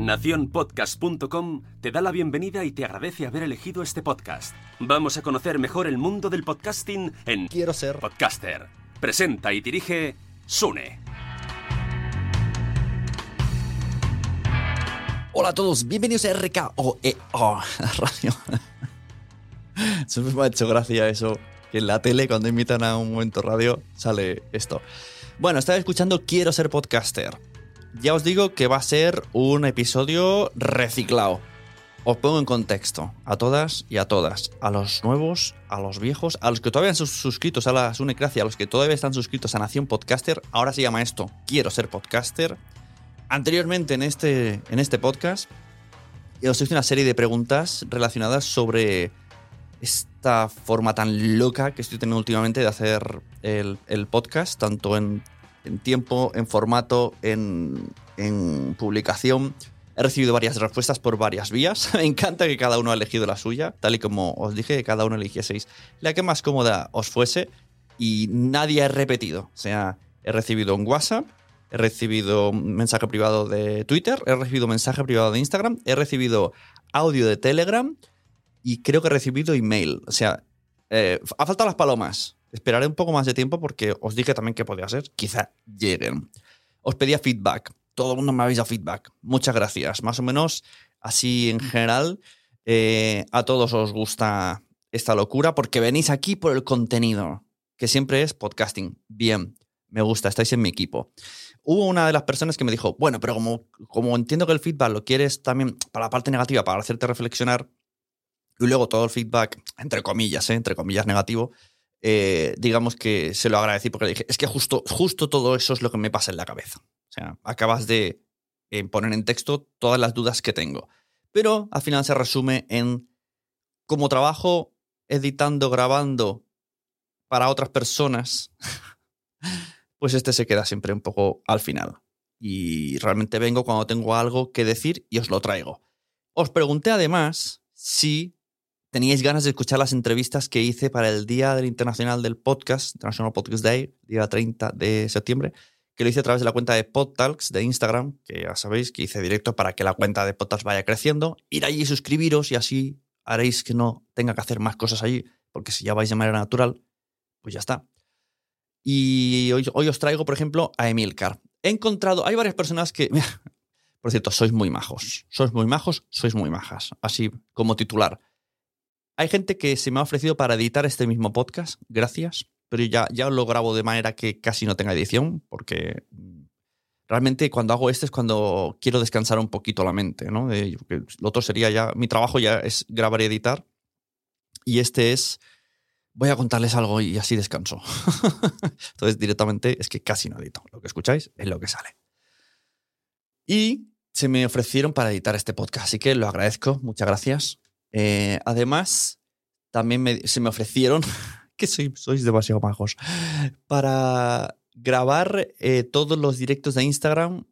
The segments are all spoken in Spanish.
Naciónpodcast.com te da la bienvenida y te agradece haber elegido este podcast. Vamos a conocer mejor el mundo del podcasting en Quiero ser. Podcaster. Presenta y dirige Sune. Hola a todos, bienvenidos a RKOE Radio. Siempre me ha hecho gracia eso, que en la tele cuando invitan a un momento radio sale esto. Bueno, estaba escuchando Quiero ser podcaster. Ya os digo que va a ser un episodio reciclado. Os pongo en contexto a todas y a todas, a los nuevos, a los viejos, a los que todavía sus- suscritos a la Sunecracia, a los que todavía están suscritos a Nación Podcaster, ahora se llama esto Quiero ser podcaster. Anteriormente en este, en este podcast os hice una serie de preguntas relacionadas sobre esta forma tan loca que estoy teniendo últimamente de hacer el, el podcast, tanto en, en tiempo, en formato, en, en publicación. He recibido varias respuestas por varias vías. Me encanta que cada uno ha elegido la suya, tal y como os dije, que cada uno eligieseis la que más cómoda os fuese y nadie ha repetido. O sea, he recibido un WhatsApp, he recibido un mensaje privado de Twitter, he recibido mensaje privado de Instagram, he recibido audio de Telegram y creo que he recibido email. O sea, eh, ha faltado las palomas. Esperaré un poco más de tiempo porque os dije también que podía ser. Quizá lleguen. Os pedía feedback. Todo el mundo me habéis dado feedback. Muchas gracias. Más o menos así en general. eh, a todos os gusta esta locura porque venís aquí por el contenido, que siempre es podcasting. Bien, me gusta, estáis en mi equipo. Hubo una de las personas que me dijo, bueno, pero como, como entiendo que el feedback lo quieres también para la parte negativa, para hacerte reflexionar, y luego todo el feedback, entre comillas, ¿eh? entre comillas negativo, eh, digamos que se lo agradecí porque le dije, es que justo, justo todo eso es lo que me pasa en la cabeza. O sea, acabas de eh, poner en texto todas las dudas que tengo. Pero al final se resume en cómo trabajo editando, grabando para otras personas, pues este se queda siempre un poco al final. Y realmente vengo cuando tengo algo que decir y os lo traigo. Os pregunté además si teníais ganas de escuchar las entrevistas que hice para el Día del Internacional del Podcast, International Podcast Day, día 30 de septiembre, que lo hice a través de la cuenta de PodTalks de Instagram, que ya sabéis que hice directo para que la cuenta de PodTalks vaya creciendo. Ir allí y suscribiros y así haréis que no tenga que hacer más cosas allí, porque si ya vais de manera natural, pues ya está. Y hoy, hoy os traigo, por ejemplo, a Emilcar. He encontrado, hay varias personas que, por cierto, sois muy majos, sois muy majos, sois muy majas, así como titular. Hay gente que se me ha ofrecido para editar este mismo podcast, gracias, pero ya, ya lo grabo de manera que casi no tenga edición, porque mm, realmente cuando hago este es cuando quiero descansar un poquito la mente, ¿no? Lo otro sería ya, mi trabajo ya es grabar y editar, y este es, voy a contarles algo y así descanso. Entonces directamente es que casi no edito, lo que escucháis es lo que sale. Y se me ofrecieron para editar este podcast, así que lo agradezco, muchas gracias. Eh, además, también me- se me ofrecieron, que soy- sois demasiado majos, para grabar eh, todos los directos de Instagram,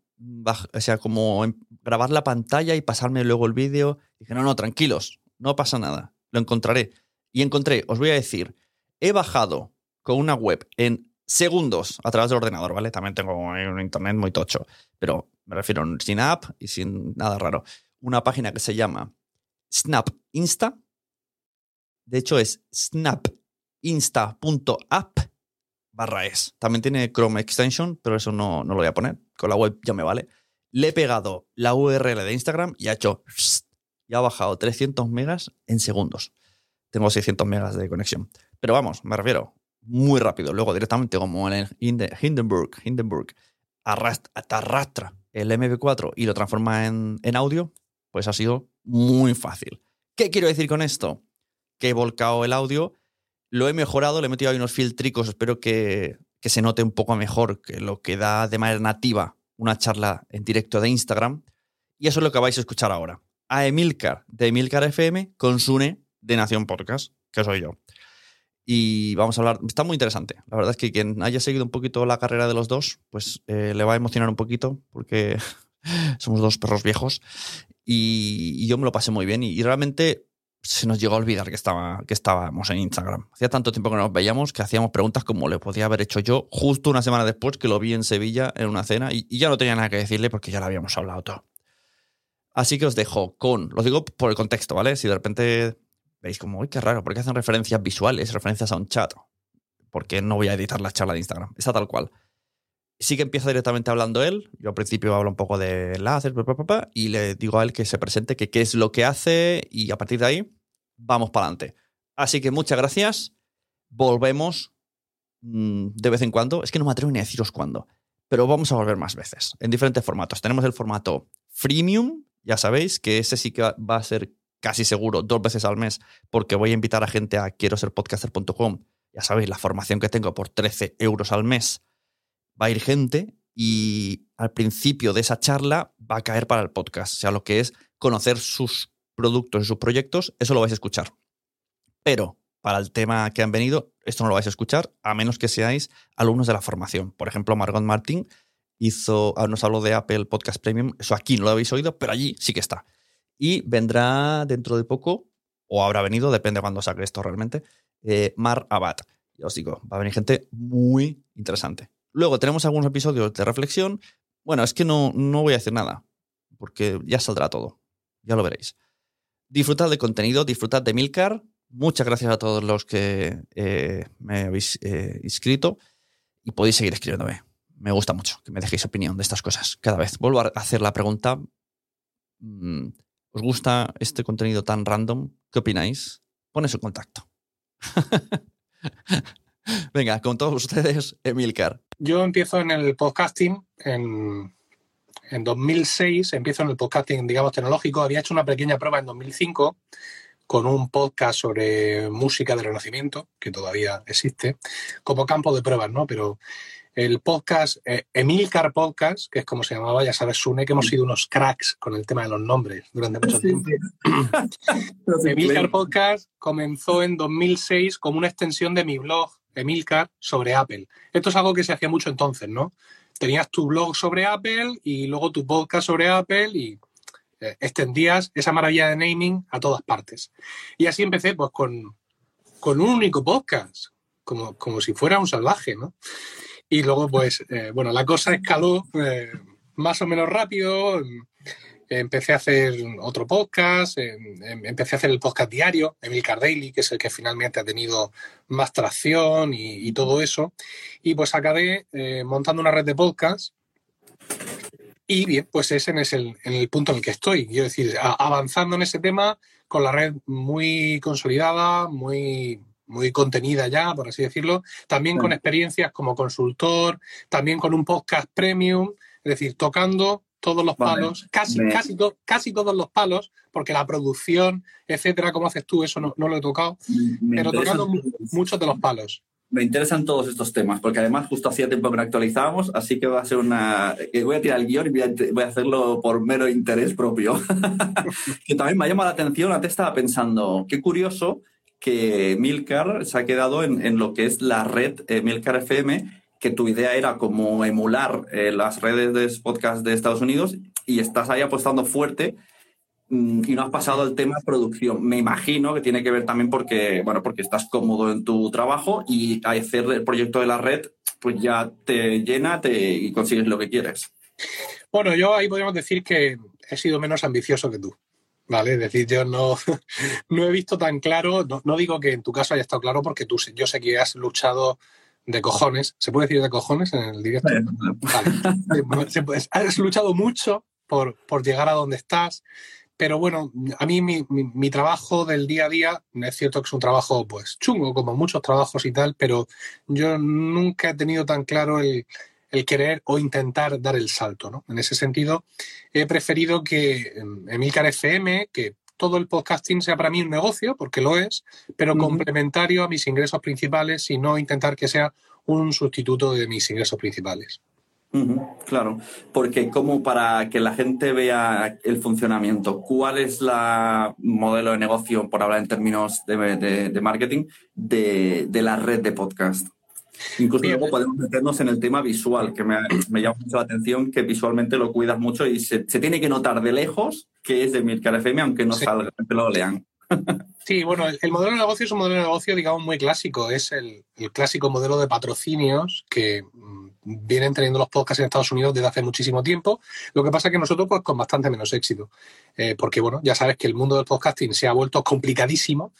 o sea, como en- grabar la pantalla y pasarme luego el vídeo. Dije, no, no, tranquilos, no pasa nada, lo encontraré. Y encontré, os voy a decir, he bajado con una web en segundos a través del ordenador, ¿vale? También tengo un internet muy tocho, pero me refiero sin app y sin nada raro. Una página que se llama Snap Insta. De hecho, es snapinsta.app barra es. También tiene Chrome Extension, pero eso no, no lo voy a poner. Con la web ya me vale. Le he pegado la URL de Instagram y ha hecho. Y ha bajado 300 megas en segundos. Tengo 600 megas de conexión. Pero vamos, me refiero muy rápido. Luego directamente como en Hindenburg, Hindenburg arrastra, te arrastra el MP4 y lo transforma en, en audio, pues ha sido muy fácil. ¿Qué quiero decir con esto? Que he volcado el audio, lo he mejorado, le he metido ahí unos filtricos, espero que, que se note un poco mejor que lo que da de manera nativa una charla en directo de Instagram. Y eso es lo que vais a escuchar ahora. A Emilcar de Emilcar FM con Sune de Nación Podcast, que soy yo. Y vamos a hablar, está muy interesante. La verdad es que quien haya seguido un poquito la carrera de los dos, pues eh, le va a emocionar un poquito, porque somos dos perros viejos. Y, yo me lo pasé muy bien. Y, realmente se nos llegó a olvidar que, estaba, que estábamos en Instagram. Hacía tanto tiempo que nos veíamos que hacíamos preguntas como le podía haber hecho yo justo una semana después que lo vi en Sevilla en una cena y, ya no tenía nada que decirle porque ya lo habíamos hablado todo. Así que os dejo con, lo digo por el contexto, ¿vale? Si de repente veis como, uy, qué raro, ¿por qué hacen referencias visuales, referencias a un chat? ¿Por qué no voy a editar la charla de Instagram? Está tal cual. Sí que empieza directamente hablando él. Yo al principio hablo un poco de enlaces, y le digo a él que se presente, que qué es lo que hace, y a partir de ahí vamos para adelante. Así que muchas gracias. Volvemos mm, de vez en cuando. Es que no me atrevo ni a deciros cuándo, pero vamos a volver más veces, en diferentes formatos. Tenemos el formato freemium, ya sabéis que ese sí que va a ser casi seguro dos veces al mes, porque voy a invitar a gente a quiero ser podcaster.com. Ya sabéis, la formación que tengo por 13 euros al mes. Va a ir gente y al principio de esa charla va a caer para el podcast. O sea, lo que es conocer sus productos y sus proyectos, eso lo vais a escuchar. Pero para el tema que han venido, esto no lo vais a escuchar, a menos que seáis alumnos de la formación. Por ejemplo, Margot Martín hizo, ah, nos habló de Apple Podcast Premium, eso aquí no lo habéis oído, pero allí sí que está. Y vendrá dentro de poco, o habrá venido, depende de cuándo saque esto realmente, eh, Mar Abad. Ya os digo, va a venir gente muy interesante. Luego tenemos algunos episodios de reflexión. Bueno, es que no, no voy a decir nada, porque ya saldrá todo. Ya lo veréis. Disfrutad de contenido, disfrutad de Milcar. Muchas gracias a todos los que eh, me habéis eh, inscrito y podéis seguir escribiéndome. Me gusta mucho que me dejéis opinión de estas cosas cada vez. Vuelvo a hacer la pregunta. Mm, ¿Os gusta este contenido tan random? ¿Qué opináis? Pones su contacto. Venga, con todos ustedes, Emilcar. Yo empiezo en el podcasting en, en 2006, empiezo en el podcasting, digamos, tecnológico. Había hecho una pequeña prueba en 2005 con un podcast sobre música del Renacimiento, que todavía existe, como campo de pruebas, ¿no? Pero el podcast, eh, Emilcar Podcast, que es como se llamaba, ya sabes, Sune, que hemos sido unos cracks con el tema de los nombres durante mucho tiempo. Emilcar Podcast comenzó en 2006 como una extensión de mi blog, Emilcar, sobre Apple. Esto es algo que se hacía mucho entonces, ¿no? Tenías tu blog sobre Apple y luego tu podcast sobre Apple y eh, extendías esa maravilla de naming a todas partes. Y así empecé pues con, un único podcast, como, como si fuera un salvaje, ¿no? Y luego, pues, eh, bueno, la cosa escaló eh, más o menos rápido. Empecé a hacer otro podcast, em, empecé a hacer el podcast diario, Emil Daily, que es el que finalmente ha tenido más tracción y, todo eso. Y pues acabé eh, montando una red de podcasts y bien, pues ese es el, en el punto en el que estoy. Quiero decir, avanzando en ese tema con la red muy consolidada, muy, muy contenida ya, por así decirlo, también con experiencias como consultor, también con un podcast premium, es decir, tocando todos los palos, casi, casi, casi todos los palos, porque la producción, etcétera, como haces tú, eso no, lo he tocado, pero tocando muchos de los palos. Me interesan todos estos temas, porque además justo hacía tiempo que no actualizábamos, así que va a ser una... Voy a tirar el guion y voy a, hacerlo por mero interés propio. que también me ha llamado la atención, antes estaba pensando, qué curioso que Milcar se ha quedado en, lo que es la red eh, Milcar FM, que tu idea era como emular eh, las redes de podcast de Estados Unidos y estás ahí apostando fuerte mm, y no has pasado al tema producción. Me imagino que tiene que ver también porque, bueno, porque estás cómodo en tu trabajo y hacer el proyecto de la red pues ya te llena te, y consigues lo que quieres. Bueno, yo ahí podríamos decir que he sido menos ambicioso que tú. ¿vale? Es decir, yo no, no he visto tan claro, no, digo que en tu caso haya estado claro porque tú, yo sé que has luchado de cojones, ¿se puede decir de cojones en el directo? Vale. has luchado mucho por, por, llegar a donde estás, pero bueno, a mí mi, mi, trabajo del día a día, es cierto que es un trabajo pues chungo, como muchos trabajos y tal, pero yo nunca he tenido tan claro el, el querer o intentar dar el salto. ¿no? En ese sentido, he preferido que Emilcar FM, que todo el podcasting sea para mí un negocio, porque lo es, pero complementario a mis ingresos principales y no intentar que sea un sustituto de mis ingresos principales. claro, porque como para que la gente vea el funcionamiento, ¿cuál es la modelo de negocio, por hablar en términos de, marketing, de, la red de podcast? Incluso luego podemos meternos en el tema visual, que me, llama mucho la atención, que visualmente lo cuidas mucho y se, tiene que notar de lejos que es de Mircar FM, aunque no salga, que lo lean. Sí, bueno, el, modelo de negocio es un modelo de negocio, digamos, muy clásico. Es el, clásico modelo de patrocinios que vienen teniendo los podcasts en Estados Unidos desde hace muchísimo tiempo. Lo que pasa es que nosotros, pues, con bastante menos éxito. Eh, porque, bueno, ya sabes que el mundo del podcasting se ha vuelto complicadísimo.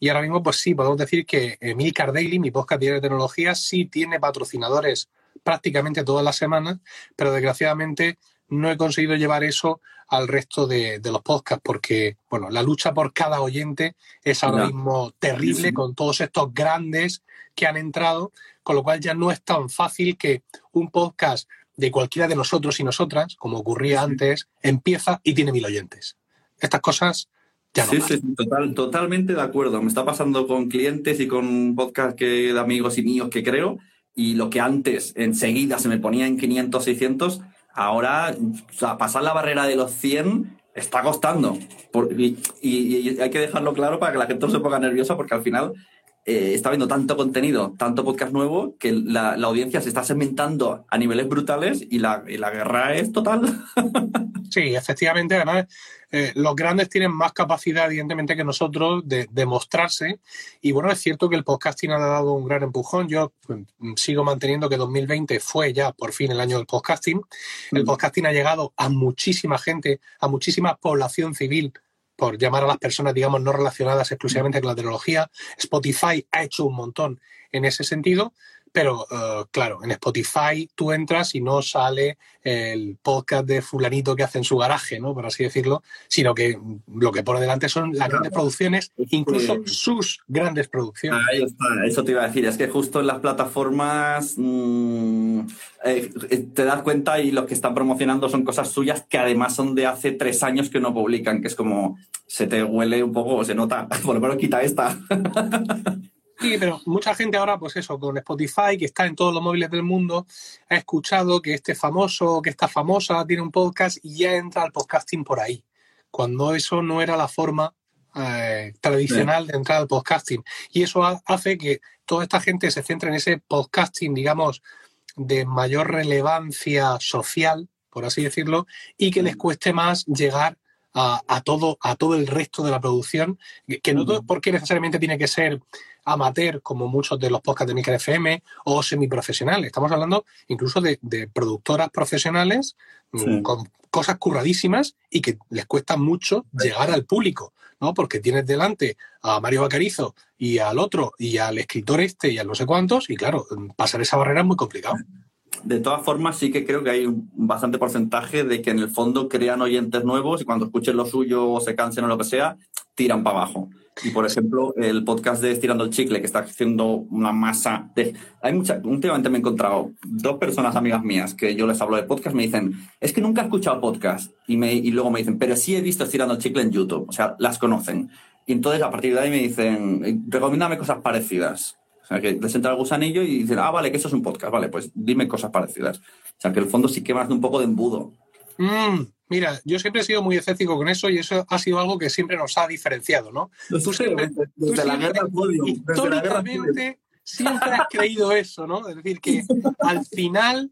Y ahora mismo, pues sí, podemos decir que Milcar Daily, mi podcast de tecnología, sí tiene patrocinadores prácticamente todas las semanas, pero desgraciadamente no he conseguido llevar eso al resto de, los podcasts, porque bueno, la lucha por cada oyente es ahora mismo terrible con todos estos grandes que han entrado, con lo cual ya no es tan fácil que un podcast de cualquiera de nosotros y nosotras, como ocurría antes, empieza y tiene mil oyentes. Estas cosas ya no. Sí, sí, total, totalmente de acuerdo. Me está pasando con clientes y con podcasts que, de amigos y míos que creo, y lo que antes enseguida se me ponía en 500, 600, ahora pasar la barrera de los 100 está costando. y, hay que dejarlo claro para que la gente no se ponga nerviosa porque al final eh, está viendo tanto contenido, tanto podcast nuevo, que la, audiencia se está segmentando a niveles brutales y la, y la guerra es total. sí, efectivamente. Además, eh, los grandes tienen más capacidad, evidentemente, que nosotros de, mostrarse. Y bueno, es cierto que el podcasting ha dado un gran empujón. Yo pues, sigo manteniendo que 2020 fue ya por fin el año del podcasting. El mm. podcasting ha llegado a muchísima gente, a muchísima población civil por llamar a las personas, digamos, no relacionadas exclusivamente con la tecnología. Spotify ha hecho un montón en ese sentido, pero eh, claro, en Spotify tú entras y no sale el podcast de fulanito que hace en su garaje, ¿no? Por así decirlo, sino que lo que pone delante son las grandes producciones, incluso sus grandes producciones. Ahí está, eso te iba a decir, es que justo en las plataformas mm, eh, te das cuenta y los que están promocionando son cosas suyas que además son de hace tres años que no publican, que es como se te huele un poco, se nota, por lo menos quita esta. Sí, pero mucha gente ahora, pues eso, con Spotify, que está en todos los móviles del mundo, ha escuchado que este famoso, que esta famosa tiene un podcast y ya entra al podcasting por ahí. Cuando eso no era la forma eh, tradicional de entrar al podcasting. Y eso hace que toda esta gente se centre en ese podcasting, digamos, de mayor relevancia social, por así decirlo, y que les cueste más llegar a, todo, a todo el resto de la producción, que no porque necesariamente tiene que ser amateur, como muchos de los podcasts de Micro FM, o semiprofesionales. Estamos hablando incluso de, productoras profesionales mm, con cosas curradísimas y que les cuesta mucho llegar al público, ¿no? Porque tienes delante a Mario Bacarizo y al otro y al escritor este y a no sé cuántos, y claro, pasar esa barrera es muy complicado. De todas formas, sí que creo que hay un bastante porcentaje de que en el fondo crean oyentes nuevos y cuando escuchen lo suyo o se cansen o lo que sea, tiran para abajo. Y por ejemplo, el podcast de Estirando el Chicle, que está haciendo una masa de. Hay mucha. Últimamente me he encontrado dos personas amigas mías que yo les hablo de podcast, me dicen, es que nunca he escuchado podcast. Y, me, y luego me dicen, pero sí he visto Estirando el Chicle en YouTube. O sea, las conocen. Y entonces a partir de ahí me dicen, recomiéndame cosas parecidas. O sea, que les entra el gusanillo y dicen, ah, vale, que eso es un podcast. Vale, pues dime cosas parecidas. O sea, que el fondo sí que más de un poco de embudo. Mm, Mira, yo siempre he sido muy escéptico con eso y eso ha sido algo que siempre nos ha diferenciado, ¿no? tú siempre, desde, la guerra históricamente siempre has creído eso, ¿no? Es decir, que al final,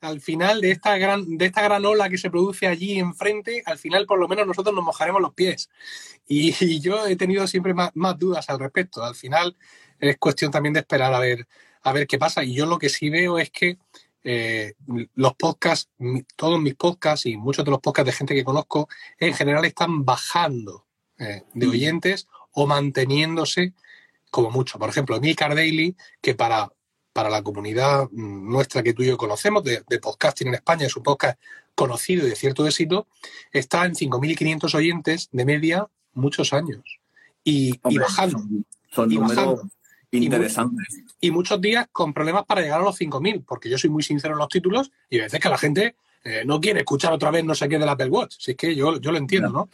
al final de esta gran, de esta gran ola que se produce allí enfrente, al final por lo menos nosotros nos mojaremos los pies. Y, yo he tenido siempre más, más, dudas al respecto. Al final es cuestión también de esperar a ver, a ver qué pasa. Y yo lo que sí veo es que eh, los podcasts, todos mis podcasts y muchos de los podcasts de gente que conozco, en general están bajando eh, de mm. oyentes o manteniéndose como mucho. Por ejemplo, Milcar Daily, que para, para la comunidad mm, nuestra que tú y yo conocemos de, podcasting en España, es un podcast conocido y de cierto éxito, está en 5.500 oyentes de media muchos años. Y, bajando. Son, números interesantes y muchos días con problemas para llegar a los 5.000, porque yo soy muy sincero en los títulos y a veces que la gente eh, no quiere escuchar otra vez no sé qué del Apple Watch, si es que yo, yo lo entiendo, ¿no?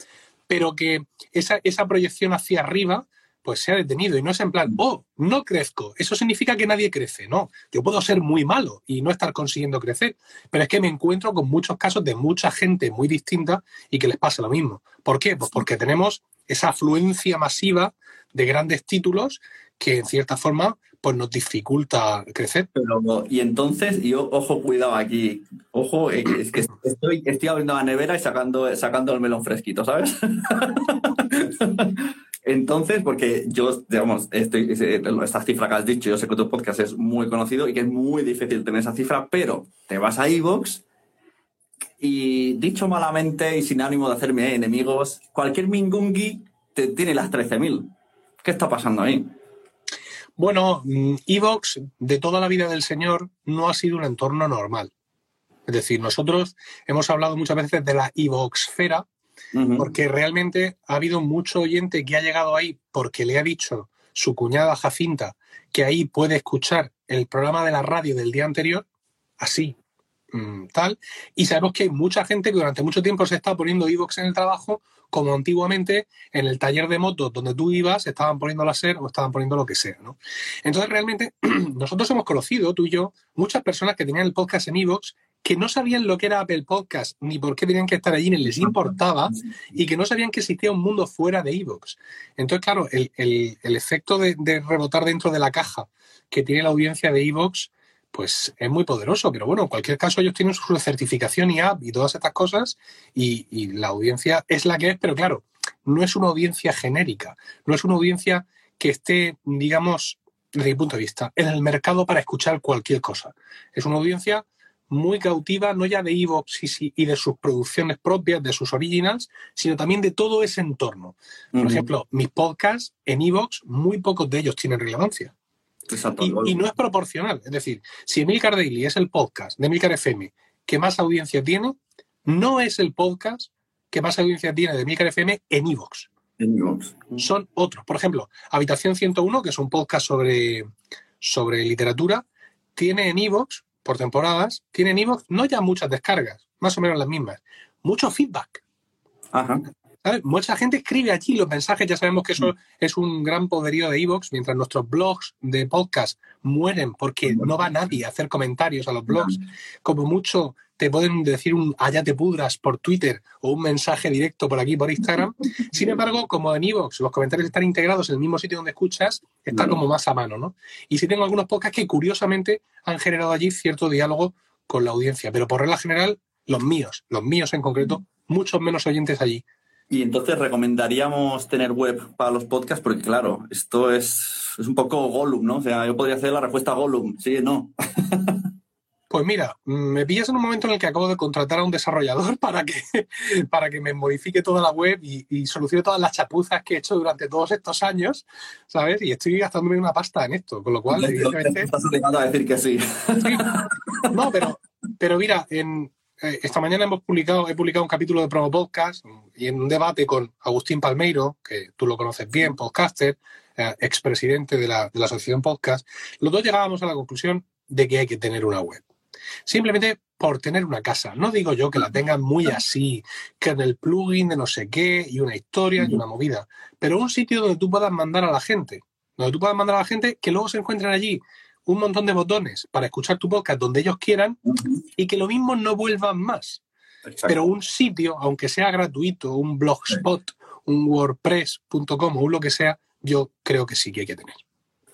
Pero que esa, esa proyección hacia arriba, pues se ha detenido y no es en plan, oh, no crezco. Eso significa que nadie crece, no. Yo puedo ser muy malo y no estar consiguiendo crecer, pero es que me encuentro con muchos casos de mucha gente muy distinta y que les pasa lo mismo. ¿Por qué? Pues porque tenemos esa afluencia masiva de grandes títulos que en cierta forma pues nos dificulta crecer. y entonces, yo, ojo, cuidado aquí. Ojo, eh, es que estoy, estoy abriendo la nevera y sacando, sacando el melón fresquito, ¿sabes? Entonces, porque yo, digamos, estoy, esta cifra que has dicho, yo sé que tu podcast es muy conocido y que es muy difícil tener esa cifra, pero te vas a iVoox y dicho malamente y sin ánimo de hacerme enemigos, cualquier Mingungi te tiene las 13.000. ¿Qué está pasando ahí? Bueno, mm, iVoox de toda la vida del Señor no ha sido un entorno normal. Es decir, nosotros hemos hablado muchas veces de la iVooxfera, porque realmente ha habido mucho oyente que ha llegado ahí porque le ha dicho su cuñada Jacinta que ahí puede escuchar el programa de la radio del día anterior, así, mm, tal. Y sabemos que hay mucha gente que durante mucho tiempo se está poniendo iVoox en el trabajo, como antiguamente en el taller de motos donde tú ibas, estaban poniendo la SER o estaban poniendo lo que sea. ¿no? Entonces, realmente, nosotros hemos conocido, tú y yo, muchas personas que tenían el podcast en iVoox que no sabían lo que era Apple Podcast ni por qué tenían que estar allí, ni les importaba, y que no sabían que existía un mundo fuera de Evox. Entonces, claro, el, efecto de, rebotar dentro de la caja que tiene la audiencia de Evox, pues es muy poderoso. Pero bueno, en cualquier caso, ellos tienen su certificación y app y todas estas cosas, y, y la audiencia es la que es, pero claro, no es una audiencia genérica, no es una audiencia que esté, digamos, desde mi punto de vista, en el mercado para escuchar cualquier cosa. Es una audiencia muy cautiva, no ya de Evox y, de sus producciones propias, de sus originals, sino también de todo ese entorno. Por ejemplo, mis podcasts en Evox, muy pocos de ellos tienen relevancia. Y, no es proporcional. Es decir, si Emilcar Daily es el podcast de Emilcar FM que más audiencia tiene, no es el podcast que más audiencia tiene de Emilcar FM en Evox. Son otros. Por ejemplo, Habitación 101, que es un podcast sobre, sobre literatura, tiene en Evox por temporadas, tienen Evox no ya muchas descargas, más o menos las mismas, mucho feedback. Mucha gente escribe allí los mensajes, ya sabemos que eso mm. es un gran poderío de Evox, mientras nuestros blogs de podcast mueren porque no va nadie a hacer comentarios a los blogs, como mucho te pueden decir un allá te pudras por Twitter o un mensaje directo por aquí por Instagram. Sin embargo, como en Evox los comentarios están integrados en el mismo sitio donde escuchas, está como más a mano, ¿no? Y sí tengo algunos podcasts que curiosamente han generado allí cierto diálogo con la audiencia, pero por regla general, los míos, los míos en concreto, muchos menos oyentes allí. Y entonces recomendaríamos tener web para los podcasts, porque claro, esto es, es un poco Gollum, ¿no? O sea, yo podría hacer la respuesta Gollum, sí, no. Pues mira, me pillas en un momento en el que acabo de contratar a un desarrollador para que, para que me modifique toda la web y, solucione todas las chapuzas que he hecho durante todos estos años, ¿sabes? Y estoy gastándome una pasta en esto, con lo cual, evidentemente... Estás obligado a decir que sí. No, pero, pero mira, en, esta mañana hemos publicado, he publicado un capítulo de Promo Podcast y en un debate con Agustín Palmeiro, que tú lo conoces bien, podcaster, eh, expresidente de la, de la Asociación Podcast, los dos llegábamos a la conclusión de que hay que tener una web. Simplemente por tener una casa. No digo yo que la tengan muy así, que en el plugin de no sé qué y una historia y una movida, pero un sitio donde tú puedas mandar a la gente, donde tú puedas mandar a la gente que luego se encuentren allí un montón de botones para escuchar tu podcast donde ellos quieran y que lo mismo no vuelvan más. Pero un sitio, aunque sea gratuito, un blogspot, un wordpress.com o lo que sea, yo creo que sí que hay que tener.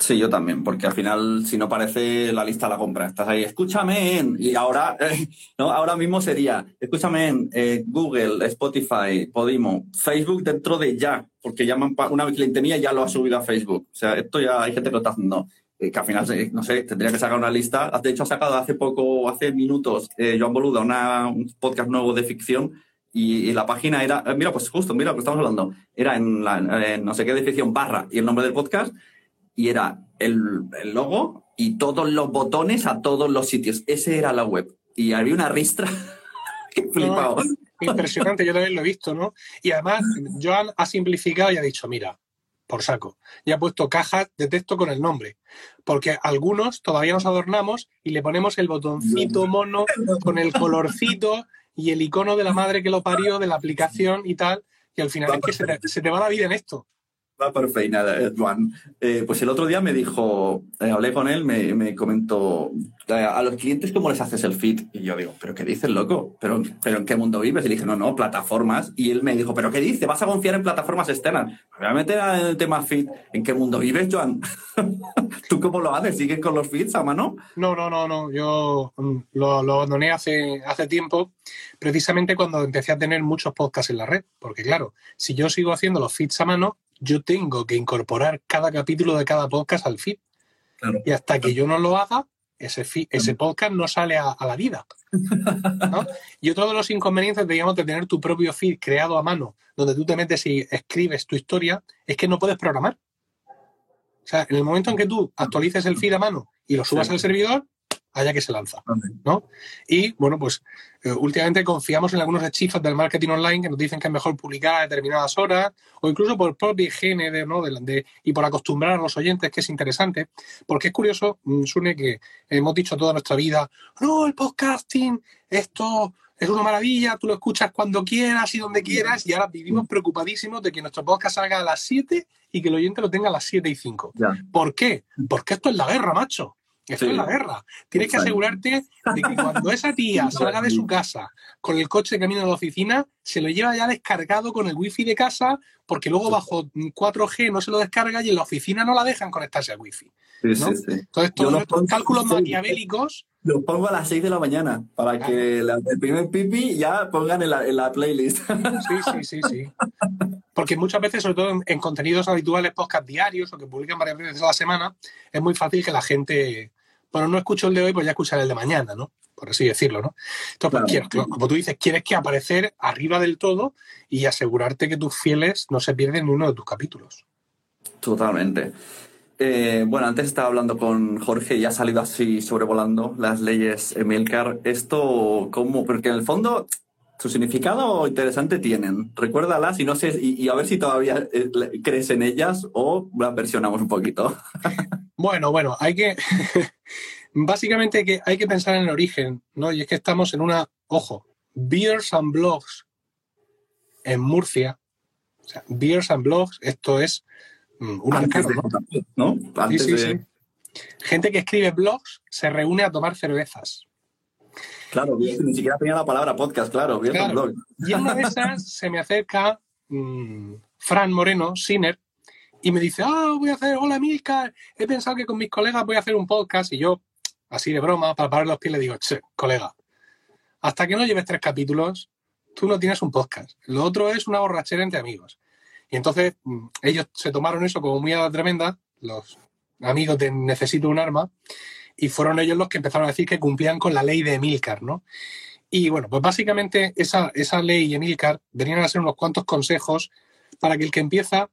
Sí, yo también, porque al final, si no parece la lista de la compra, estás ahí, escúchame en, y ahora, no, ahora mismo sería, escúchame en eh, Google, Spotify, Podimo, Facebook dentro de ya, porque llaman una cliente mía ya lo ha subido a Facebook. O sea, esto ya hay gente que lo está haciendo. Eh, que al final, no sé, tendría que sacar una lista. De hecho, ha sacado hace poco, hace minutos, eh, Joan Boluda, una, un podcast nuevo de ficción y, la página era, mira, pues justo, mira lo que estamos hablando, era en, la, no sé qué de ficción barra y el nombre del podcast y era el, logo y todos los botones a todos los sitios. Ese era la web. Y había una ristra que flipado. impresionante, yo también lo he visto, ¿no? Y además, Joan ha simplificado y ha dicho, mira, por saco. Y ha puesto cajas de texto con el nombre. Porque algunos todavía nos adornamos y le ponemos el botoncito mono con el colorcito y el icono de la madre que lo parió, de la aplicación y tal. Y al final es que se te va la vida en esto Va per feina, eh, Joan. Eh, pues el otro día me dijo, eh, hablé con él, me, me comentó, a los clientes cómo les haces el feed. Y yo digo, ¿pero qué dices, loco? ¿Pero, ¿Pero en qué mundo vives? Y le dije, no, no, plataformas. Y él me dijo, ¿pero qué dices? ¿Vas a confiar en plataformas externas? Me voy a meter en el tema feed. ¿En qué mundo vives, Joan? ¿Tú cómo lo haces? ¿Sigues con los feeds a mano? No, no, no, no. Yo mm, lo, lo abandoné hace, hace tiempo, precisamente cuando empecé a tener muchos podcasts en la red. Porque claro, si yo sigo haciendo los feeds a mano, yo tengo que incorporar cada capítulo de cada podcast al feed. Claro. Y hasta que yo no lo haga, ese, feed- ese podcast no sale a, a la vida. ¿no? Y otro de los inconvenientes, digamos, de tener tu propio feed creado a mano, donde tú te metes y escribes tu historia, es que no puedes programar. O sea, en el momento en que tú actualices el feed a mano y lo subas Sí. al servidor, allá que se lanza. ¿no? Y bueno, pues eh, últimamente confiamos en algunos hechizos del marketing online que nos dicen que es mejor publicar a determinadas horas o incluso por propia higiene de, ¿no? de- de- y por acostumbrar a los oyentes, que es interesante, porque es curioso, mm, Sune, que hemos dicho toda nuestra vida, no, el podcasting, esto es una maravilla, tú lo escuchas cuando quieras y donde quieras y ahora vivimos preocupadísimos de que nuestro podcast salga a las 7 y que el oyente lo tenga a las 7 y 5. Ya. ¿Por qué? Porque esto es la guerra, macho. Esto Sí. es la guerra. Tienes que asegurarte de que cuando esa tía salga de su casa con el coche de camino a la oficina, se lo lleva ya descargado con el wifi de casa, porque luego bajo 4G no se lo descarga y en la oficina no la dejan conectarse al wifi. ¿no? sí, sí. Entonces, todos lo estos pongo- cálculos maquiavélicos, Lo pongo a las 6 de la mañana para Claro. que la- el primer pipi ya pongan en la, en la playlist. sí, sí, sí, sí. Porque muchas veces, sobre todo en, en contenidos habituales, podcast diarios o que publican varias veces a la semana, es muy fácil que la gente, bueno, no escucho el de hoy, pues ya escucharé el de mañana, ¿no? Por así decirlo, ¿no? Entonces, pues, quieres- como tú dices, quieres que aparecer arriba del todo y asegurarte que tus fieles no se pierden ni uno de tus capítulos. Totalmente. Eh, bueno, antes estaba hablando con Jorge y ha salido así sobrevolando las leyes Emilcar. Esto, ¿cómo? Porque en el fondo su significado interesante tienen. Recuérdalas y no sé, y, y a ver si todavía eh, crees en ellas o las versionamos un poquito. Bueno, bueno, hay que. Básicamente hay que, hay que pensar en el origen, ¿no? Y es que estamos en una. Ojo, Beers and Blogs en Murcia. O sea, Beers and Blogs, esto es mm, un arcano, ¿no? ¿no? Antes sí, de- sí. Gente que escribe blogs se reúne a tomar cervezas. Claro, ni siquiera tenía la palabra podcast, claro. bien, Claro. blog. Y en una de esas se me acerca mm, Fran Moreno, Siner, y me dice, ah, voy a hacer, hola Milcar, he pensado que con mis colegas voy a hacer un podcast. Y yo, así de broma, para parar los pies, le digo, che, colega, hasta que no lleves tres capítulos, tú no tienes un podcast. Lo otro es una borrachera entre amigos. Y entonces mm, ellos se tomaron eso como muy a la tremenda, los amigos de Necesito un arma, y fueron ellos los que empezaron a decir que cumplían con la ley de Emilcar, ¿no? Y bueno, pues básicamente esa, esa ley Emilcar venían a ser unos cuantos consejos para que el que empieza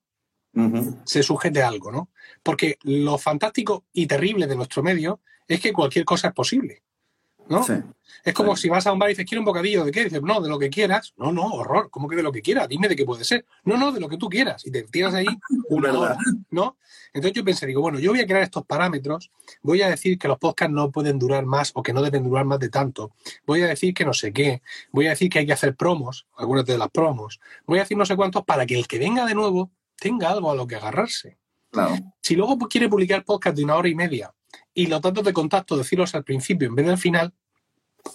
se sujete a algo, ¿no? Porque lo fantástico y terrible de nuestro medio es que cualquier cosa es posible, ¿no? Sí. Es como Sí. si vas a un bar y dices, quiero un bocadillo, ¿de qué? Dices, no, de lo que quieras. No, no, horror, ¿cómo que de lo que quieras? Dime de qué puede ser. No, no, de lo que tú quieras. Y te tiras ahí una hora, ¿no? Entonces yo pensé, digo, bueno, yo voy a crear estos parámetros, voy a decir que los podcasts no pueden durar más o que no deben durar más de tanto, voy a decir que no sé qué, voy a decir que hay que hacer promos, algunas de las promos, voy a decir no sé cuántos para que el que venga de nuevo tenga algo a lo que agarrarse. Claro. Si luego quiere publicar podcast de una hora y media y los datos de contacto decirlos al principio en vez del final,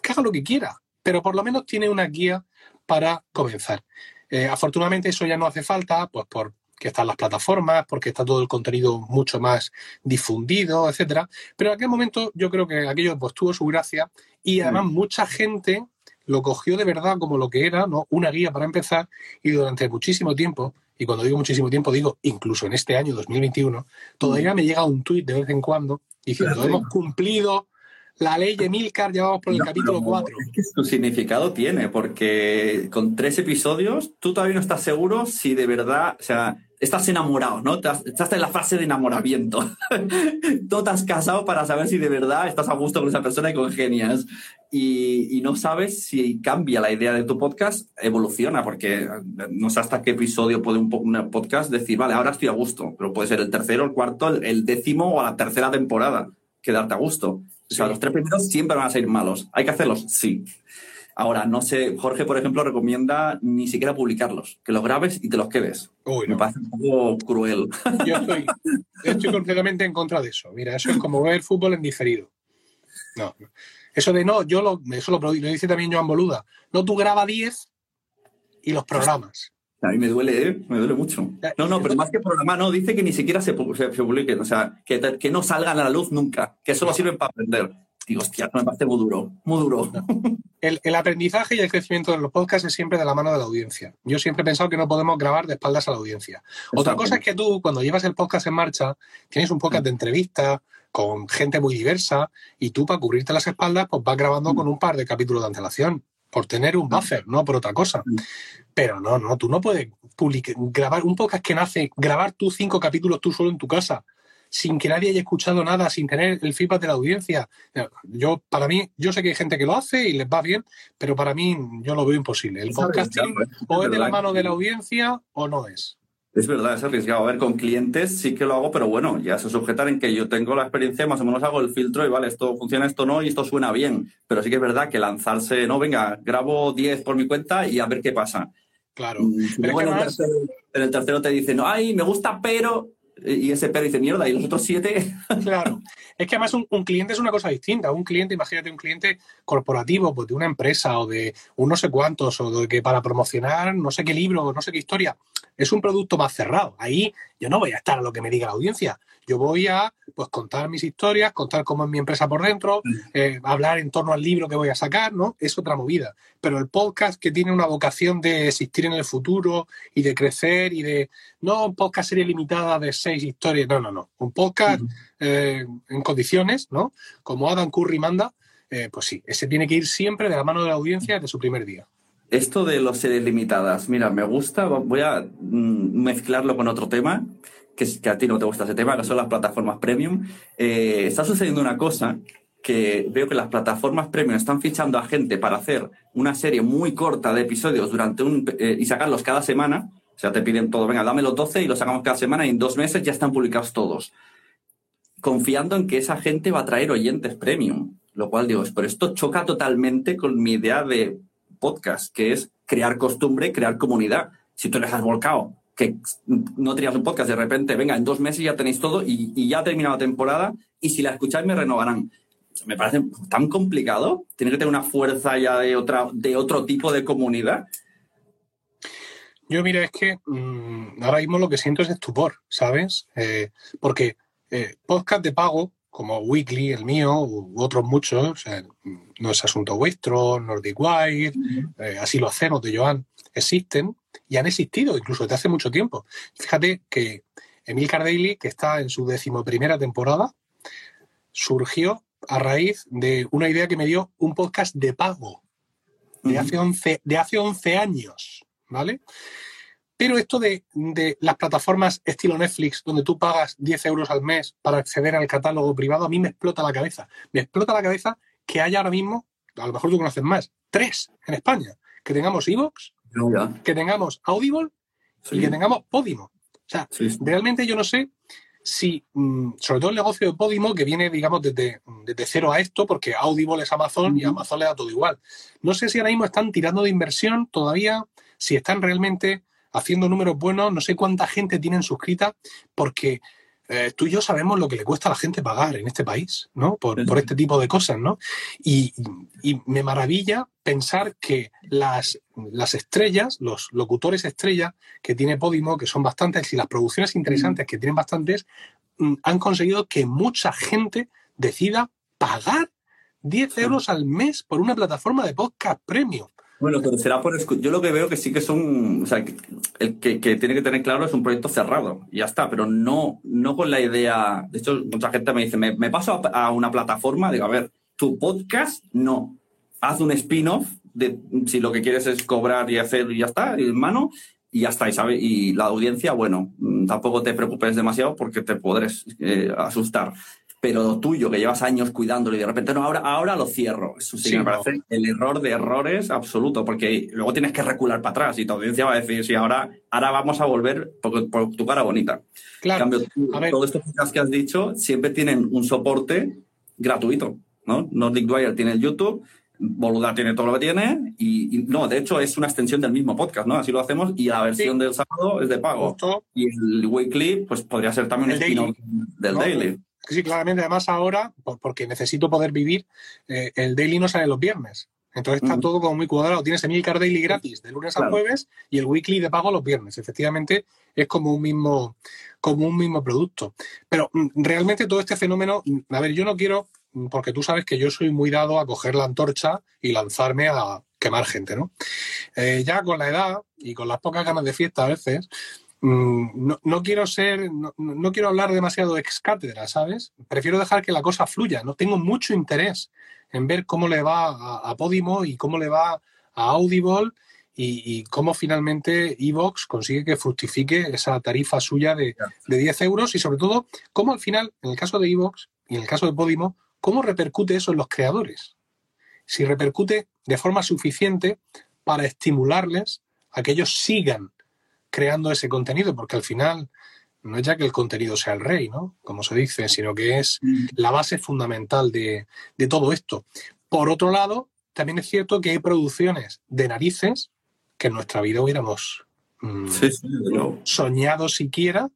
que haga lo que quiera, pero por lo menos tiene una guía para comenzar. Eh, afortunadamente eso ya no hace falta, pues porque están las plataformas, porque está todo el contenido mucho más difundido, etcétera. Pero en aquel momento yo creo que aquello pues tuvo su gracia y además mucha gente lo cogió de verdad como lo que era, ¿no? Una guía para empezar y durante muchísimo tiempo, y cuando digo muchísimo tiempo digo incluso en este año 2021, todavía me llega un tuit de vez en cuando diciendo hemos cumplido la ley de Milcar, ya vamos por el No, capítulo pero 4. Es que su significado tiene, porque con tres episodios tú todavía no estás seguro si de verdad, o sea, estás enamorado, ¿no? Estás en la fase de enamoramiento. no te has casado para saber si de verdad estás a gusto con esa persona y congenias. Y, y no sabes si cambia la idea de tu podcast, evoluciona, porque no sé hasta qué episodio puede un, un podcast decir, vale, ahora estoy a gusto, pero puede ser el tercero, el cuarto, el, el décimo o la tercera temporada, quedarte a gusto. O sea, Sí. los tres primeros siempre van a ser malos. ¿Hay que hacerlos? Sí. Ahora, no sé, Jorge, por ejemplo, recomienda ni siquiera publicarlos, que los grabes y te los quedes. Uy, Me no. parece un poco cruel. Yo estoy, estoy completamente en contra de eso. Mira, eso es como ver fútbol en diferido. No. no. Eso de no, yo lo, eso lo, lo dice también Joan Boluda. No, tú graba 10 y los programas. A mí me duele, ¿eh? Me duele mucho. No, no, pero más que programa, no, dice que ni siquiera se, se- se publiquen, o sea, que, no salgan a la luz nunca, que solo sirven para aprender. Digo, hostia, me parece muy duro, muy duro. El, el aprendizaje y el crecimiento de los podcasts es siempre de la mano de la audiencia. Yo siempre he pensado que no podemos grabar de espaldas a la audiencia. Otra cosa es que tú, cuando llevas el podcast en marcha, tienes un podcast de entrevista con gente muy diversa y tú, para cubrirte las espaldas, pues vas grabando con un par de capítulos de antelación, por tener un buffer, no por otra cosa. Pero no, no, tú no puedes public- grabar un podcast que nace, grabar tú cinco capítulos tú solo en tu casa, sin que nadie haya escuchado nada, sin tener el feedback de la audiencia. Yo, para mí, yo sé que hay gente que lo hace y les va bien, pero para mí yo lo veo imposible. El podcasting ¿eh? o es de la mano de la audiencia o no es. Es verdad, es arriesgado. A ver, con clientes sí que lo hago, pero bueno, ya se sujetan en que yo tengo la experiencia, más o menos hago el filtro y vale, esto funciona, esto no, y esto suena bien. Pero sí que es verdad que lanzarse, no, venga, grabo 10 por mi cuenta y a ver qué pasa. Claro. Mm, Pero en, el tercero, en el tercero te dicen, ay, me gusta, pero. Y ese pero dice, mierda, y los otros siete. Claro. Es que además un, un cliente es una cosa distinta. Un cliente, imagínate un cliente corporativo, pues de una empresa o de un no sé cuántos, o de que para promocionar no sé qué libro, no sé qué historia, es un producto más cerrado. Ahí yo no voy a estar a lo que me diga la audiencia. Yo voy a pues contar mis historias, contar cómo es mi empresa por dentro, eh, hablar en torno al libro que voy a sacar, ¿no? Es otra movida. Pero el podcast que tiene una vocación de existir en el futuro y de crecer y de no un podcast serie limitada de seis historias, no, no, no. Un podcast eh, en condiciones, ¿no? Como Adam Curry manda, eh, pues sí, ese tiene que ir siempre de la mano de la audiencia desde su primer día. Esto de los series limitadas, mira, me gusta, voy a mm, mezclarlo con otro tema, que a ti no te gusta ese tema, que son las plataformas premium. Eh, está sucediendo una cosa que veo que las plataformas premium están fichando a gente para hacer una serie muy corta de episodios durante un eh, y sacarlos cada semana. O sea, te piden todo, venga, dame los 12 y los sacamos cada semana y en dos meses ya están publicados todos. Confiando en que esa gente va a traer oyentes premium. Lo cual digo, pero esto choca totalmente con mi idea de podcast, que es crear costumbre, crear comunidad. Si tú les has volcado que no tenías un podcast, de repente, venga, en dos meses ya tenéis todo y, ya ha terminado la temporada y si la escucháis me renovarán. Me parece tan complicado. Tiene que tener una fuerza ya de, otra, de otro tipo de comunidad. Yo, mira, es que mm, ahora mismo lo que siento es estupor, ¿sabes? Eh, porque eh, podcast de pago, como Weekly, el mío, u otros muchos, no es asunto vuestro, Nordic Wire, eh, así lo hacemos de Joan, existen y han existido incluso desde hace mucho tiempo. Fíjate que Emil Daily, que está en su decimoprimera temporada, surgió a raíz de una idea que me dio un podcast de pago de, hace, 11, de hace 11 años, ¿vale? Pero esto de, de las plataformas estilo Netflix, donde tú pagas 10 euros al mes para acceder al catálogo privado, a mí me explota la cabeza. Me explota la cabeza que haya ahora mismo, a lo mejor tú conoces más, tres en España. Que tengamos Evox, No, que tengamos Audible Sí. y que tengamos Podimo. O sea, Sí, sí. realmente yo no sé si, mm, sobre todo el negocio de Podimo, que viene, digamos, desde, desde cero a esto, porque Audible es Amazon y. Amazon le da todo igual. No sé si ahora mismo están tirando de inversión todavía, si están realmente haciendo números buenos, no sé cuánta gente tienen suscrita, porque eh, tú y yo sabemos lo que le cuesta a la gente pagar en este país, ¿no? Por, este tipo de cosas, ¿no? Y, y me maravilla pensar que las, las estrellas, los locutores estrellas que tiene Podimo, que son bastantes, y las producciones interesantes que tienen bastantes, mm, han conseguido que mucha gente decida pagar 10 Sí. euros al mes por una plataforma de podcast premium. Bueno, pero será por Yo lo que veo que sí que son. O sea, que- el que, tiene que tener claro es un proyecto cerrado. Y ya está, pero no, no con la idea. De hecho, mucha gente me dice, me, paso a, una plataforma, digo, a ver, tu podcast, no. Haz un spin-off de si lo que quieres es cobrar y hacer y ya está, mano, y ya está, y sabe, y la audiencia, bueno, mm, tampoco te preocupes demasiado porque te podrás eh, asustar. Pero lo tuyo, que llevas años cuidándolo y de repente, no, ahora, ahora lo cierro. Eso sí, Sí, me no. parece el error de errores absoluto, porque luego tienes que recular para atrás y tu audiencia va a decir, sí, ahora, ahora vamos a volver por, por tu cara bonita. En Claro, cambio, tú- a ver. todos estos podcasts que has dicho siempre tienen un soporte gratuito, ¿no? Nordic Dwyer tiene el YouTube, Boluda tiene todo lo que tiene y, no, de hecho es una extensión del mismo podcast, ¿no? Así lo hacemos y la versión del sábado es de pago. Y el weekly, pues podría ser también el spin del daily. Sí, claramente. Además ahora, porque necesito poder vivir, eh, el daily no sale los viernes. Entonces está todo como muy cuadrado. Tienes Emilcar Daily gratis de lunes a jueves y el weekly de pago los viernes. Efectivamente, es como un mismo, como un mismo producto. Pero mm, realmente todo este fenómeno, mm, a ver, yo no quiero, mm, porque tú sabes que yo soy muy dado a coger la antorcha y lanzarme a quemar gente, ¿no? Eh, ya con la edad y con las pocas ganas de fiesta a veces, no, quiero ser, no, quiero hablar demasiado ex cátedra, ¿sabes? Prefiero dejar que la cosa fluya. No tengo mucho interés en ver cómo le va a, Podimo y cómo le va a Audible y, cómo finalmente Evox consigue que fructifique esa tarifa suya de, 10 euros y sobre todo cómo al final, en el caso de Evox y en el caso de Podimo, cómo repercute eso en los creadores. Si repercute de forma suficiente para estimularles a que ellos sigan creando ese contenido, porque al final no es ya que el contenido sea el rey, ¿no? Como se dice, sino que es mm. la base fundamental de, todo esto. Por otro lado, también es cierto que hay producciones de narices que en nuestra vida hubiéramos mm, soñado siquiera.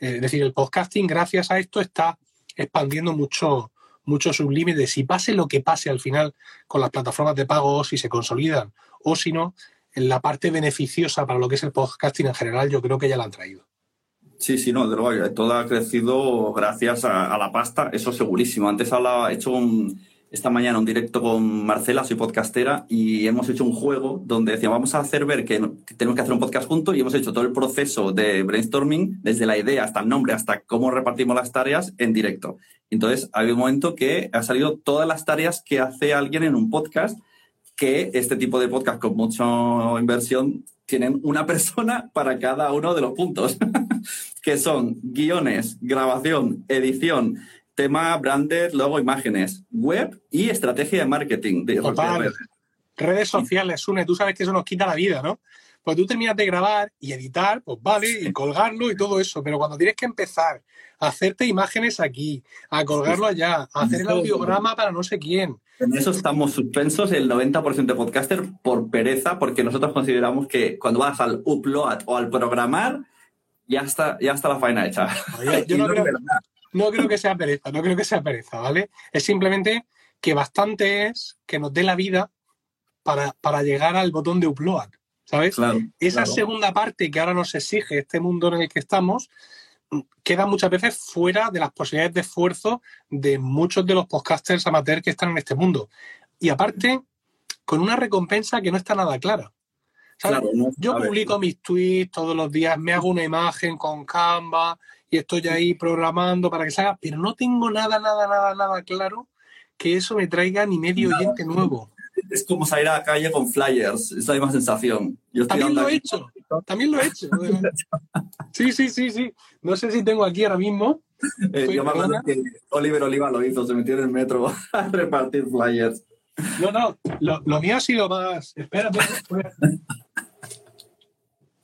Eh, es decir, el podcasting, gracias a esto, está expandiendo mucho, mucho sus límites. Si pase lo que pase al final con las plataformas de pago, si se consolidan o si no, la parte beneficiosa para lo que es el podcasting en general, yo creo que ya la han traído. Sí, sí, no, de luego, todo ha crecido gracias a, la pasta, eso segurísimo. Antes hablaba, he hecho un, esta mañana un directo con Marcela, soy podcastera, y hemos hecho un juego donde decía, vamos a hacer ver que, tenemos que hacer un podcast juntos y hemos hecho todo el proceso de brainstorming, desde la idea hasta el nombre, hasta cómo repartimos las tareas en directo. Entonces, hay un momento que ha salido todas las tareas que hace alguien en un podcast, que este tipo de podcast con mucha inversión tienen una persona para cada uno de los puntos, que son guiones, grabación, edición, tema branded, logo, imágenes, web y estrategia de marketing. De redes. sociales, Sune, tú sabes que eso nos quita la vida, ¿no? Pues tú terminas de grabar y editar, pues vale, y colgarlo y todo eso, pero cuando tienes que empezar a hacerte imágenes aquí, a colgarlo allá, a hacer el audiograma para no sé quién, en eso estamos suspensos el 90% de podcaster por pereza, porque nosotros consideramos que cuando vas al upload o al programar, ya está, ya está la faena hecha. yo no, creo, que sea pereza, no creo que sea pereza, ¿vale? Es simplemente que bastante es que nos dé la vida para, para llegar al botón de upload, ¿sabes? Esa segunda parte que ahora nos exige este mundo en el que estamos, queda muchas veces fuera de las posibilidades de esfuerzo de muchos de los podcasters amateurs que están en este mundo. Y aparte, con una recompensa que no está nada clara. Yo publico mis tweets todos los días, me hago una imagen con Canva y estoy ahí programando para que salga, pero no tengo nada, nada, nada, nada claro que eso me traiga ni medio oyente nuevo es como salir a la calle con flyers, es la misma sensación. también lo he hecho, también lo he hecho. sí, sí, sí, sí. No sé si tengo aquí ahora mismo. Eh, yo me acuerdo que Oliver Oliva lo hizo, se metió en el metro a repartir flyers. No, no, lo, mío ha sido más. Espérate. Pues,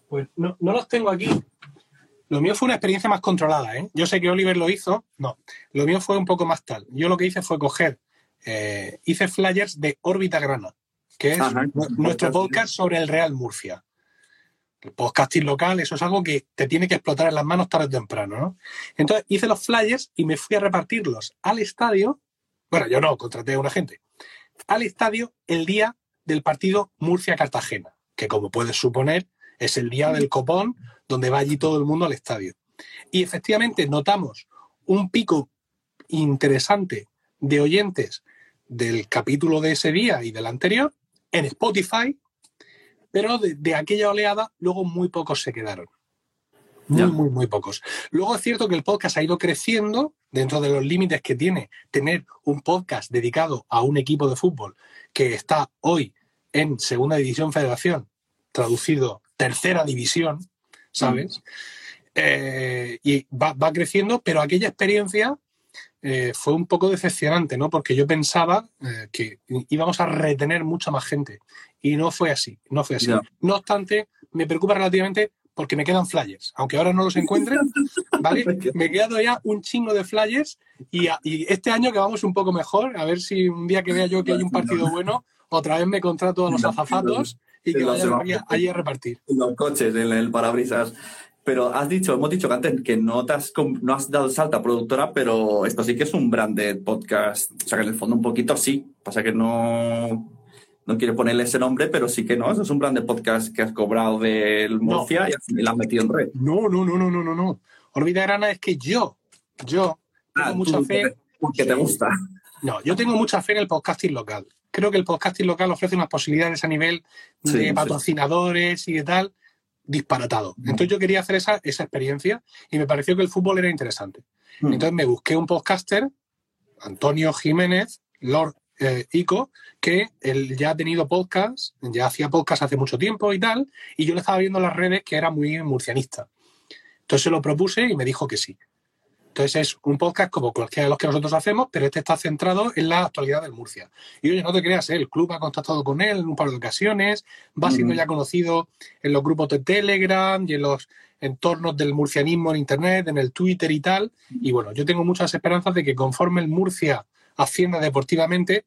pues no, no los tengo aquí. Lo mío fue una experiencia más controlada, ¿eh? Yo sé que Oliver lo hizo, no. Lo mío fue un poco más tal. Yo lo que hice fue coger eh, hice flyers de Órbita Grana, que es nuestro podcast sobre el Real Murcia. El podcasting local, eso es algo que te tiene que explotar en las manos tarde o temprano, ¿no? Entonces hice los flyers y me fui a repartirlos al estadio. Bueno, yo no, contraté a una gente. Al estadio el día del partido Murcia-Cartagena, que como puedes suponer es el día del copón donde va allí todo el mundo al estadio. Y efectivamente notamos un pico interesante de oyentes del capítulo de ese día y del anterior en Spotify, pero de, aquella oleada luego muy pocos se quedaron. Muy, muy, muy pocos. Luego es cierto que el podcast ha ido creciendo dentro de los límites que tiene tener un podcast dedicado a un equipo de fútbol que está hoy en Segunda División Federación, traducido Tercera División, ¿sabes? Mm. Eh, y va, va, creciendo, pero aquella experiencia eh, fue un poco decepcionante, ¿no? Porque yo pensaba eh, que íbamos a retener mucha más gente y no fue así, no fue así. No obstante, me preocupa relativamente porque me quedan flyers, aunque ahora no los encuentre, ¿vale? Me he quedado ya un chingo de flyers y, este año que vamos un poco mejor, a ver si un día que vea yo que hay un partido bueno, otra vez me contrato a los azafatos y que vayan allí a repartir. Los coches, en el parabrisas. Pero has dicho, hemos dicho que antes que no, has, no has dado salta productora, pero esto sí que es un branded podcast. O sea que en el fondo un poquito sí. Pasa que no, no quiero ponerle ese nombre, pero sí que no. Eso es un branded podcast que has cobrado del Murcia y lo has metido en red. No, no, no, no, no, no, no. Olvida, Grana, es que yo, yo tengo ah, mucha fe. Porque te gusta. No, yo tengo mucha fe en el podcasting local. Creo que el podcasting local ofrece unas posibilidades a nivel de patrocinadores y de tal disparatado. Entonces yo quería hacer esa, esa experiencia y me pareció que el fútbol era interesante. Entonces me busqué un podcaster, Antonio Jiménez, Lord eh, Ico, que él ya ha tenido podcast, ya hacía podcast hace mucho tiempo y tal, y yo le estaba viendo en las redes que era muy murcianista. Entonces se lo propuse y me dijo que sí. Entonces es un podcast como cualquiera de los que nosotros hacemos, pero este está centrado en la actualidad del Murcia. Y oye, no te creas, ¿eh? el club ha contactado con él en un par de ocasiones, va siendo ya conocido en los grupos de Telegram y en los entornos del murcianismo en Internet, en el Twitter y tal. Y bueno, yo tengo muchas esperanzas de que conforme el Murcia ascienda deportivamente,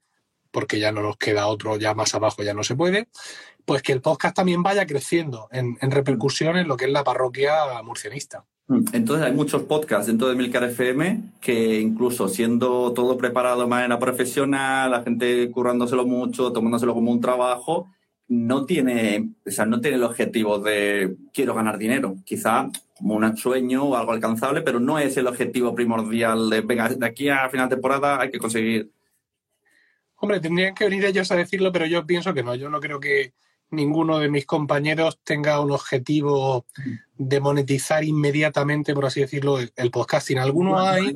porque ya no nos queda otro, ya más abajo ya no se puede, pues que el podcast también vaya creciendo en, repercusión en lo que es la parroquia murcianista. Mm. Entonces hay muchos podcasts dentro de Milcar FM que incluso siendo todo preparado de manera profesional, la gente currándoselo mucho, tomándoselo como un trabajo, no tiene, o sea, no tiene el objetivo de quiero ganar dinero. Quizá como un sueño o algo alcanzable, pero no es el objetivo primordial de venga, de aquí a final de temporada hay que conseguir. Hombre, tendrían que venir ellos a decirlo, pero yo pienso que no. Yo no creo que, ninguno de mis compañeros tenga un objetivo de monetizar inmediatamente, por así decirlo, el, podcasting. Algunos hay,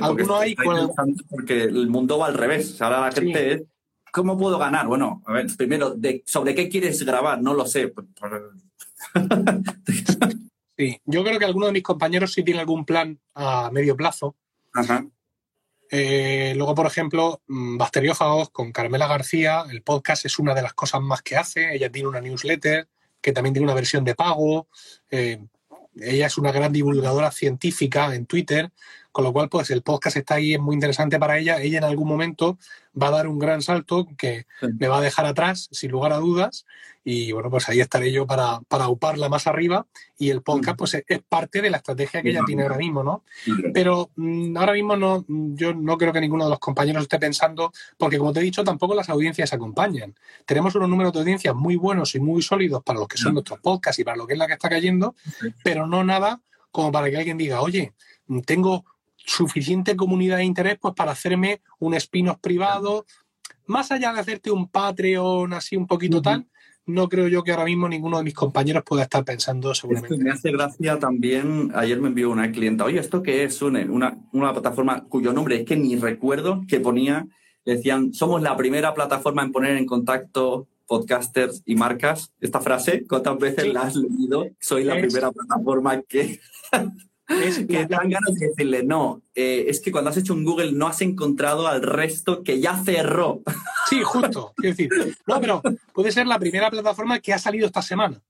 algunos hay porque el mundo va al revés. Ahora la gente es, ¿cómo puedo ganar? Bueno, a ver, primero, de, ¿sobre qué quieres grabar? No lo sé. Pues, sí, yo creo que alguno de mis compañeros sí tiene algún plan a medio plazo. Ajá. Eh, luego, por ejemplo, mm, Basteriófagos con Carmela García, el podcast es una de las cosas más que hace. Ella tiene una newsletter que también tiene una versión de pago. Eh, ella es una gran divulgadora científica en Twitter, con lo cual, pues el podcast está ahí, es muy interesante para ella. Ella en algún momento va a dar un gran salto que me va a dejar atrás, sin lugar a dudas. Y bueno, pues ahí estaré yo para, para uparla más arriba. Y el podcast, pues es, parte de la estrategia que ella tiene ahora mismo, ¿no? Pero mm, ahora mismo no, yo no creo que ninguno de los compañeros esté pensando, porque como te he dicho, tampoco las audiencias acompañan. Tenemos unos números de audiencias muy buenos y muy sólidos para los que son nuestros podcasts y para lo que es la que está cayendo, pero no nada como para que alguien diga, oye, tengo suficiente comunidad de interés pues para hacerme un spin-off privado. Más allá de hacerte un Patreon así un poquito tal, no creo yo que ahora mismo ninguno de mis compañeros pueda estar pensando seguramente. me hace gracia también, ayer me envió una clienta, oye, ¿esto qué es? Una, una plataforma cuyo nombre es que ni recuerdo que ponía, decían, somos la primera plataforma en poner en contacto podcasters y marcas. Esta frase, ¿cuántas veces la has leído? Soy la primera plataforma que... Es que dan ganas de decirle, no, eh, es que cuando has hecho un Google no has encontrado al resto que ya cerró. Sí, justo. Quiero decir, no, pero puede ser la primera plataforma que ha salido esta semana.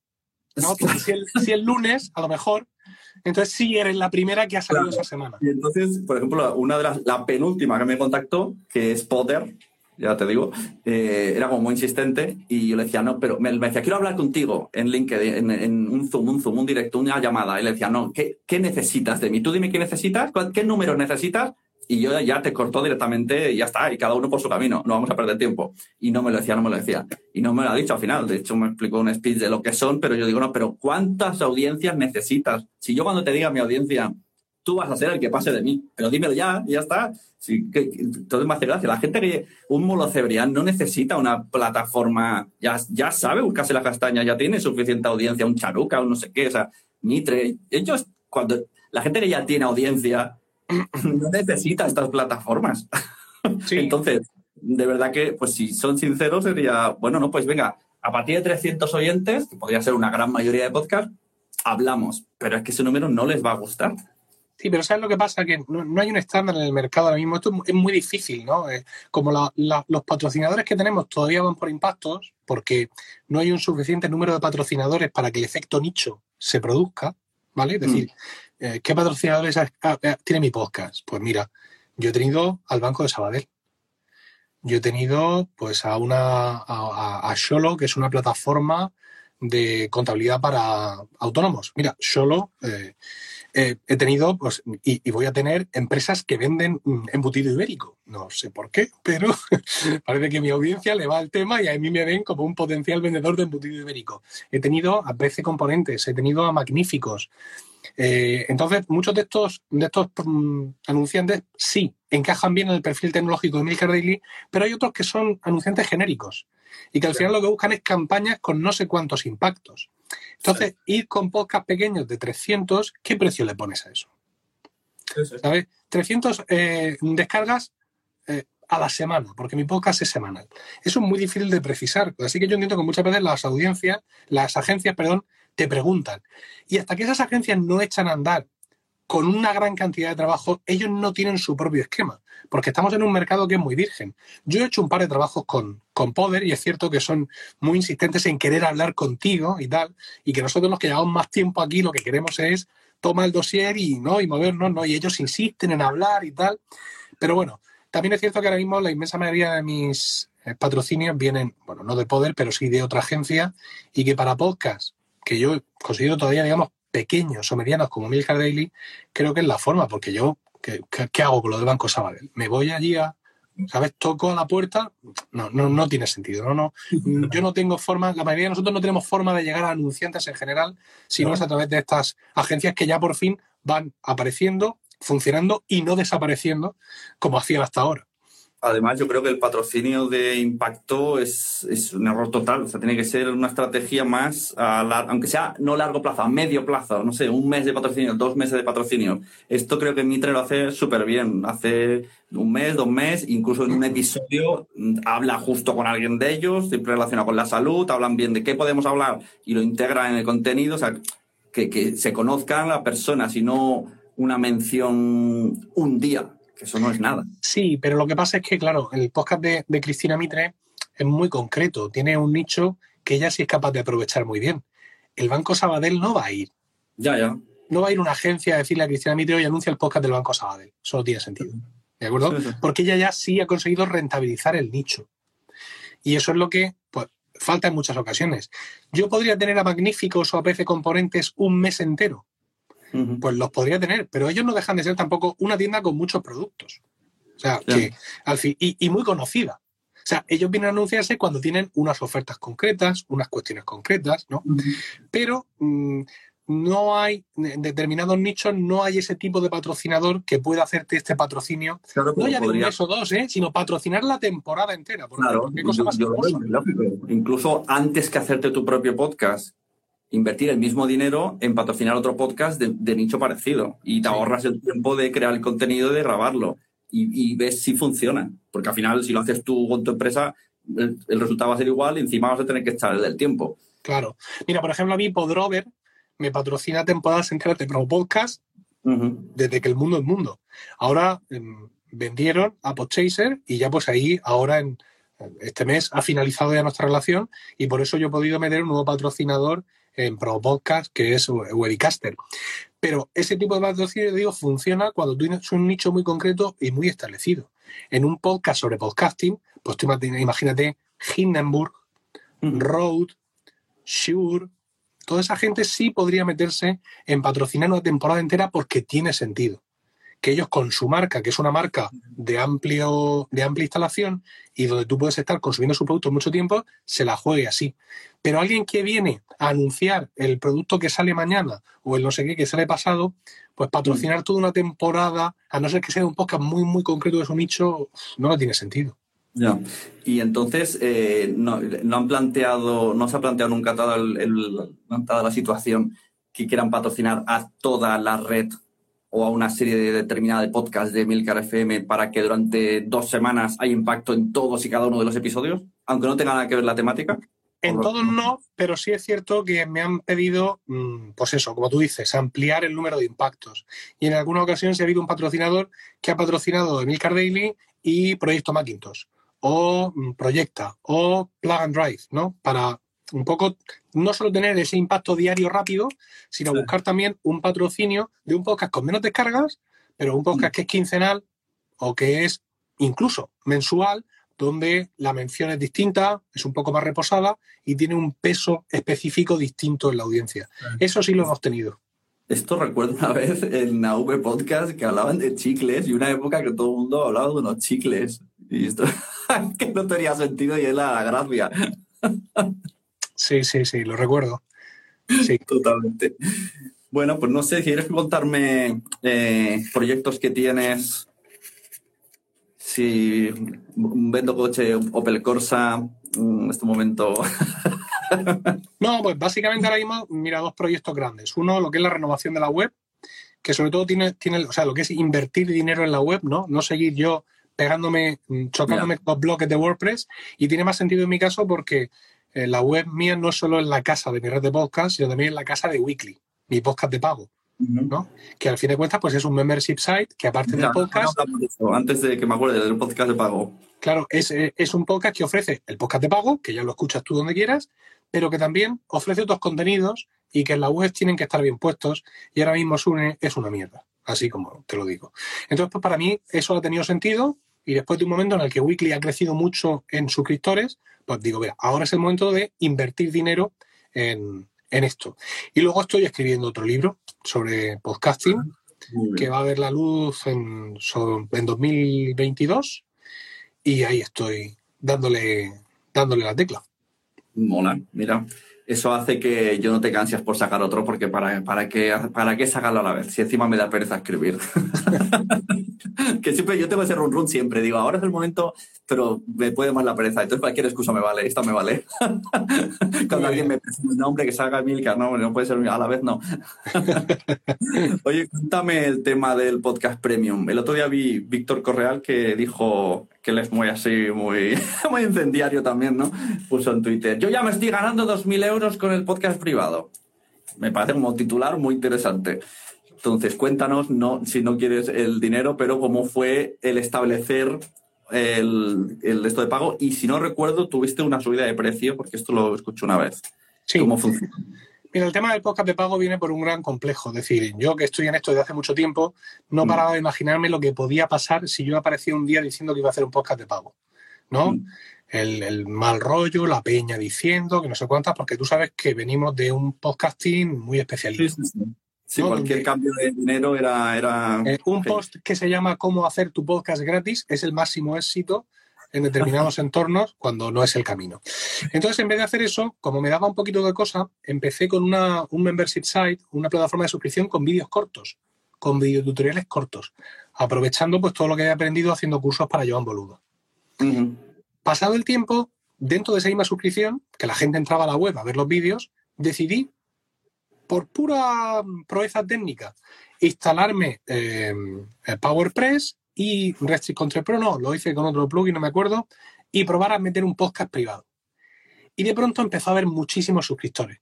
¿no? si, el, lunes, a lo mejor, entonces sí eres la primera que ha salido esta semana. Y entonces, por ejemplo, una de las, la penúltima que me contactó, que es Poder, ya te digo, eh, era como muy insistente y yo le decía, no, pero me, decía, quiero hablar contigo en LinkedIn, en, un Zoom, un Zoom, un directo, una llamada. Y le decía, no, ¿qué, ¿qué, necesitas de mí? Tú dime qué necesitas, qué números necesitas y yo ya te cortó directamente y ya está, y cada uno por su camino, no vamos a perder tiempo. Y no me lo decía, no me lo decía. Y no me lo ha dicho al final, de hecho me explicó un speech de lo que son, pero yo digo, no, pero ¿cuántas audiencias necesitas? Si yo cuando te diga mi audiencia, tú vas a ser el que pase de mí. Pero dímelo ya, ya está. Sí, que, entonces me hace gracia. La gente que un molocebrián no necesita una plataforma, ya, ya sabe buscarse la castaña, ya tiene suficiente audiencia, un charuca o no sé qué, o sea, Mitre. Ellos, cuando la gente que ya tiene audiencia, no necesita estas plataformas. Entonces, de verdad que, pues si son sinceros, sería, bueno, no, pues venga, a partir de 300 oyentes, que podría ser una gran mayoría de podcast, hablamos, pero es que ese número no les va a gustar. Sí, pero ¿sabes lo que pasa? Que no, hay un estándar en el mercado ahora mismo. Esto es muy difícil, ¿no? Eh, como los patrocinadores que tenemos todavía van por impactos, porque no hay un suficiente número de patrocinadores para que el efecto nicho se produzca, ¿vale? Es decir, mm. eh, ¿qué patrocinadores tiene mi podcast? Pues mira, yo he tenido al Banco de Sabadell. yo he tenido pues a una a, a Sholo, que es una plataforma de contabilidad para autónomos. Mira, Sholo eh, eh, he tenido pues, y, voy a tener empresas que venden mm, embutido ibérico. No sé por qué, pero parece que mi audiencia le va el tema y a mí me ven como un potencial vendedor de embutido ibérico. He tenido a BC Componentes, he tenido a Magníficos. Eh, entonces, muchos de estos, de estos mm, anunciantes sí encajan bien en el perfil tecnológico de Milker Daily, pero hay otros que son anunciantes genéricos y que al final lo que buscan es campañas con no sé cuántos impactos. Entonces, ir con podcast pequeños de 300, ¿qué precio le pones a eso? ¿Sabes? 300 eh, descargas eh, a la semana, porque mi podcast es semanal. Eso es muy difícil de precisar. Así que yo entiendo que muchas veces las audiencias, las agencias, perdón, te preguntan. Y hasta que esas agencias no echan a andar con una gran cantidad de trabajo, ellos no tienen su propio esquema, porque estamos en un mercado que es muy virgen. Yo he hecho un par de trabajos con, con Poder y es cierto que son muy insistentes en querer hablar contigo y tal, y que nosotros los que llevamos más tiempo aquí lo que queremos es tomar el dossier y, ¿no? y movernos, ¿no? y ellos insisten en hablar y tal. Pero bueno, también es cierto que ahora mismo la inmensa mayoría de mis eh, patrocinios vienen, bueno, no de Poder, pero sí de otra agencia, y que para podcast, que yo considero todavía, digamos, pequeños o medianos como Milcar Daily, creo que es la forma, porque yo, ¿qué, hago con lo del Banco Sabadell? ¿Me voy allí a, ¿sabes? Toco a la puerta, no, no, no tiene sentido. No, no. Yo no tengo forma, la mayoría de nosotros no tenemos forma de llegar a anunciantes en general, sino es a través de estas agencias que ya por fin van apareciendo, funcionando y no desapareciendo como hacían hasta ahora. Además, yo creo que el patrocinio de impacto es, un error total. O sea, tiene que ser una estrategia más, a aunque sea no largo plazo, a medio plazo, no sé, un mes de patrocinio, dos meses de patrocinio. Esto creo que Mitre lo hace súper bien. Hace un mes, dos meses, incluso en un episodio mm, habla justo con alguien de ellos, siempre relacionado con la salud, hablan bien de qué podemos hablar y lo integra en el contenido. O sea, que, que se conozcan las personas y no una mención un día que eso no es nada. Sí, pero lo que pasa es que, claro, el podcast de, Cristina Mitre es muy concreto, tiene un nicho que ella sí es capaz de aprovechar muy bien. El Banco Sabadell no va a ir. Ya, ya. No va a ir una agencia a decirle a Cristina Mitre, hoy anuncia el podcast del Banco Sabadell. Eso no tiene sentido. ¿De acuerdo? Porque ella ya sí ha conseguido rentabilizar el nicho. Y eso es lo que pues, falta en muchas ocasiones. Yo podría tener a Magníficos o a PC Componentes un mes entero pues los podría tener, pero ellos no dejan de ser tampoco una tienda con muchos productos. O sea, que al fin, y, muy conocida. O sea, ellos vienen a anunciarse cuando tienen unas ofertas concretas, unas cuestiones concretas, ¿no? Pero mm, no hay, en determinados nichos, no hay ese tipo de patrocinador que pueda hacerte este patrocinio. no ya de un mes o dos, ¿eh? sino patrocinar la temporada entera. claro, Incluso antes que hacerte tu propio podcast, invertir el mismo dinero en patrocinar otro podcast de, nicho parecido y te ahorras el tiempo de crear el contenido y de grabarlo y, ves si funciona. Porque al final, si lo haces tú con tu empresa, el, resultado va a ser igual y encima vas a tener que echar el del tiempo. Claro. Mira, por ejemplo, a mí Podrover me patrocina temporadas enteras de Pro Podcast desde que el mundo es mundo. Ahora em, vendieron a Podchaser y ya pues ahí, ahora en este mes ha finalizado ya nuestra relación y por eso yo he podido meter un nuevo patrocinador en Pro Podcast, que es Webicaster. Pero ese tipo de patrocinio, digo, funciona cuando tú tienes un nicho muy concreto y muy establecido. En un podcast sobre podcasting, pues tú imagínate Hindenburg, Road, Shure, toda esa gente sí podría meterse en patrocinar una temporada entera porque tiene sentido que ellos con su marca, que es una marca de, amplio, de amplia instalación y donde tú puedes estar consumiendo su producto mucho tiempo, se la juegue así. Pero alguien que viene a anunciar el producto que sale mañana o el no sé qué que sale pasado, pues patrocinar toda una temporada, a no ser que sea un podcast muy, muy concreto de su nicho, no tiene sentido. Ya. Y entonces, eh, no, han planteado, no se ha planteado nunca toda, el, toda la situación que quieran patrocinar a toda la red o a una serie determinada de podcasts de Milcar FM para que durante dos semanas haya impacto en todos y cada uno de los episodios, aunque no tenga nada que ver la temática? En todos no, pero sí es cierto que me han pedido, mm, pues eso, como tú dices, ampliar el número de impactos. Y en alguna ocasión se ha habido un patrocinador que ha patrocinado Emilcar Daily y Proyecto Macintosh, o mm, Proyecta, o Plug and Drive, ¿no? Para un poco no solo tener ese impacto diario rápido, sino buscar también un patrocinio de un podcast con menos descargas, pero un podcast que es quincenal o que es incluso mensual donde la mención es distinta, es un poco más reposada y tiene un peso específico distinto en la audiencia. Eso sí lo hemos tenido. Esto recuerdo una vez en AV Podcast que hablaban de chicles y una época que todo el mundo hablaba de unos chicles. Y esto que no tenía sentido y es la gracia. Sí, sí, sí, lo recuerdo. Sí. Totalmente. Bueno, pues no sé, ¿quieres contarme eh, proyectos que tienes? Si vendo coche Opel Corsa en este momento. no, pues básicamente ahora mismo, mira, dos proyectos grandes. Uno, lo que es la renovación de la web, que sobre todo tiene, tiene o sea, lo que es invertir dinero en la web, ¿no? No seguir yo pegándome, chocándome con los bloques de WordPress. Y tiene más sentido en mi caso porque eh, la web mía no solo es la casa de mi red de podcast, sino también es la casa de Weekly, mi podcast de pago. ¿no? Que al fin de cuentas, pues es un membership site que aparte del podcast. antes de que me acuerde del podcast de pago. Claro, es, eh, es, un podcast que ofrece el podcast de pago, que ya lo escuchas tú donde quieras, pero que también ofrece otros contenidos y que en la web tienen que estar bien puestos. Y ahora mismo Sune es una mierda, así como te lo digo. Entonces, pues para mí eso ha tenido sentido. Y después de un momento en el que Weekly ha crecido mucho en suscriptores, pues digo, mira, ahora es el momento de invertir dinero en, esto. Y luego estoy escribiendo otro libro sobre podcasting que va a ver la luz en, en 2022 y ahí estoy dándole, dándole la tecla. Mola, mira eso hace que yo no te canses por sacar otro, porque para, para, qué, para qué sacarlo a la vez, si encima me da pereza escribir. que siempre yo tengo ese run run siempre, digo, ahora es el momento, pero me puede más la pereza, entonces cualquier excusa me vale, esta me vale. Cuando alguien me pide un nombre que salga Milka, no, no puede ser a la vez, no. Oye, cuéntame el tema del podcast premium. El otro día vi Víctor Correal que dijo que él es muy así, muy, muy incendiario también, ¿no? Puso en Twitter, yo ya me estoy ganando 2.000 euros con el podcast privado. Me parece como titular muy interesante. Entonces, cuéntanos, no, si no quieres el dinero, pero cómo fue el establecer el, el esto de pago. Y si no recuerdo, tuviste una subida de precio, porque esto lo escuché una vez. Sí. ¿Cómo funciona? Mira, el tema del podcast de pago viene por un gran complejo. Es decir, yo que estoy en esto desde hace mucho tiempo, no mm. paraba de imaginarme lo que podía pasar si yo aparecía un día diciendo que iba a hacer un podcast de pago. ¿No? Mm. El, mal rollo, la peña diciendo, que no sé cuántas, porque tú sabes que venimos de un podcasting muy especialista. Sí, cualquier cambio de dinero era... era... Eh, un post que se llama Cómo hacer tu podcast gratis es el máximo éxito en determinados entornos cuando no es el camino. Entonces, en vez de hacer eso, como me daba un poquito de cosa, empecé con una, un membership site, una plataforma de suscripción con vídeos cortos, con videotutoriales cortos, aprovechando pues todo lo que he aprendido haciendo cursos para Joan Boludo. Pasado el tiempo, dentro de esa misma suscripción, que la gente entraba a la web a ver los vídeos, decidí, por pura proeza técnica, instalarme eh, PowerPress y Restrict Control Pro no, lo hice con otro plugin, no me acuerdo, y probar a meter un podcast privado. Y de pronto empezó a haber muchísimos suscriptores.